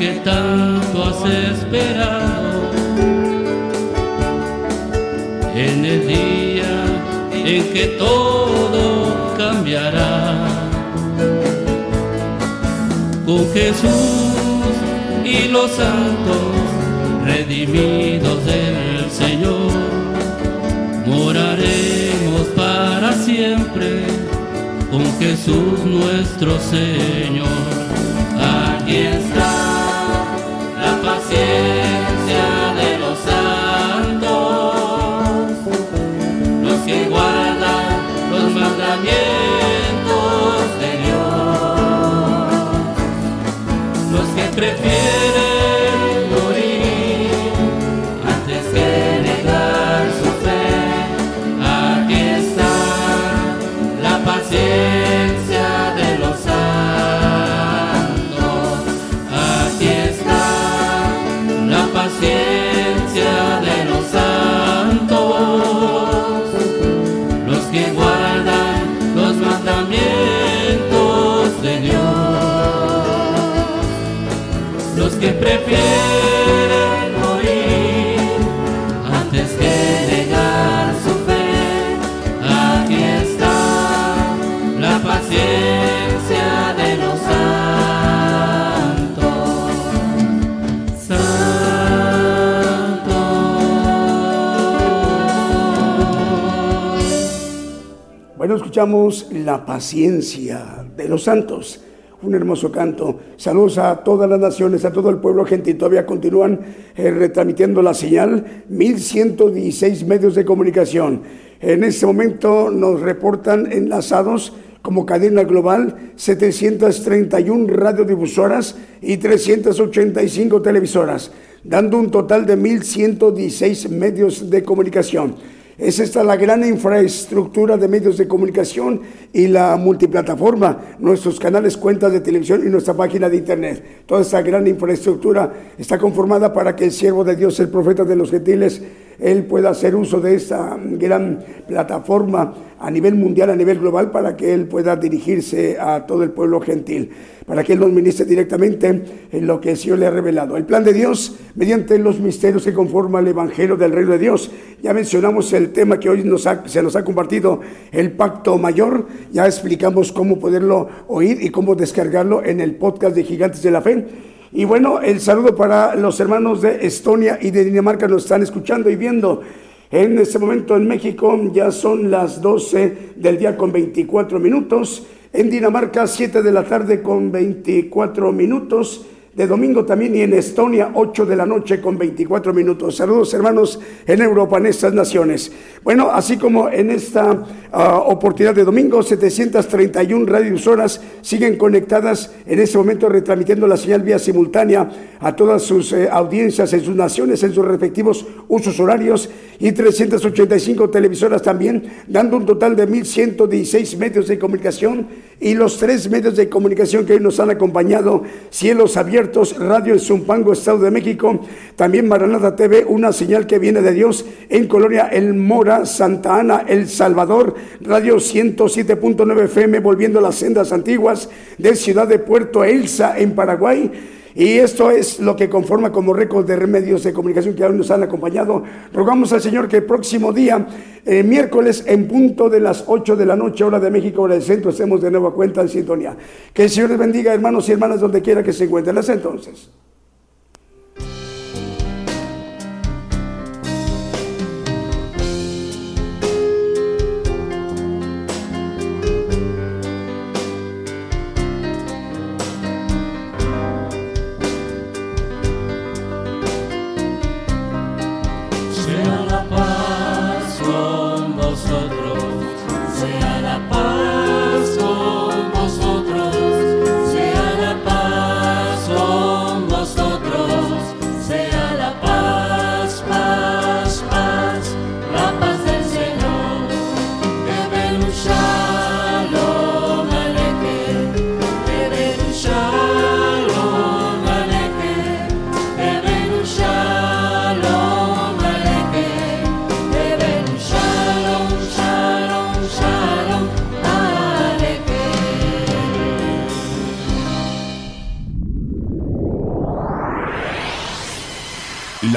que tanto has esperado en el día en que todo Jesús y los santos redimidos del Señor, moraremos para siempre con Jesús nuestro Señor. Aquí está Bueno, escuchamos La paciencia de los santos. Un hermoso canto. Saludos a todas las naciones, a todo el pueblo gentil. Todavía continúan eh, retransmitiendo la señal. 1116 medios de comunicación. En este momento nos reportan enlazados como cadena global 731 radiodifusoras y 385 televisoras, dando un total de 1116 medios de comunicación. Es esta la gran infraestructura de medios de comunicación y la multiplataforma, nuestros canales, cuentas de televisión y nuestra página de internet. Toda esta gran infraestructura está conformada para que el siervo de Dios, el profeta de los gentiles, él pueda hacer uso de esta gran plataforma a nivel mundial, a nivel global, para que él pueda dirigirse a todo el pueblo gentil, para que él nos ministre directamente en lo que el Señor le ha revelado. El plan de Dios, mediante los misterios que conforman el Evangelio del Reino de Dios. Ya mencionamos el tema que hoy nos ha- se nos ha compartido, el pacto mayor. Ya explicamos cómo poderlo oír y cómo descargarlo en el podcast de Gigantes de la Fe. Y bueno, el saludo para los hermanos de Estonia y de Dinamarca nos están escuchando y viendo. En este momento en México ya son las 12 del día con 24 minutos. En Dinamarca 7 de la tarde con 24 minutos. De domingo también y en Estonia 8 de la noche con 24 minutos. Saludos hermanos en Europa, en estas naciones. Bueno, así como en esta ah, oportunidad de domingo, 731 radiodifusoras siguen conectadas en este momento retransmitiendo la señal vía simultánea a todas sus eh, audiencias en sus naciones, en sus respectivos usos horarios y 385 televisoras también, dando un total de 1.116 medios de comunicación y los tres medios de comunicación que hoy nos han acompañado, Cielos Abiertos, Radio en Zumpango, Estado de México, también Maranata TV, una señal que viene de Dios en Colonia El Mora, Santa Ana, El Salvador, Radio 107.9 FM, volviendo a las sendas antiguas de Ciudad de Puerto Elsa en Paraguay. Y esto es lo que conforma como récord de remedios de comunicación que aún nos han acompañado. Rogamos al Señor que el próximo día, eh, miércoles, en punto de las 8 de la noche, hora de México, hora del centro, estemos de nuevo a cuenta en sintonía. Que el Señor les bendiga, hermanos y hermanas, donde quiera que se encuentren. Hasta entonces.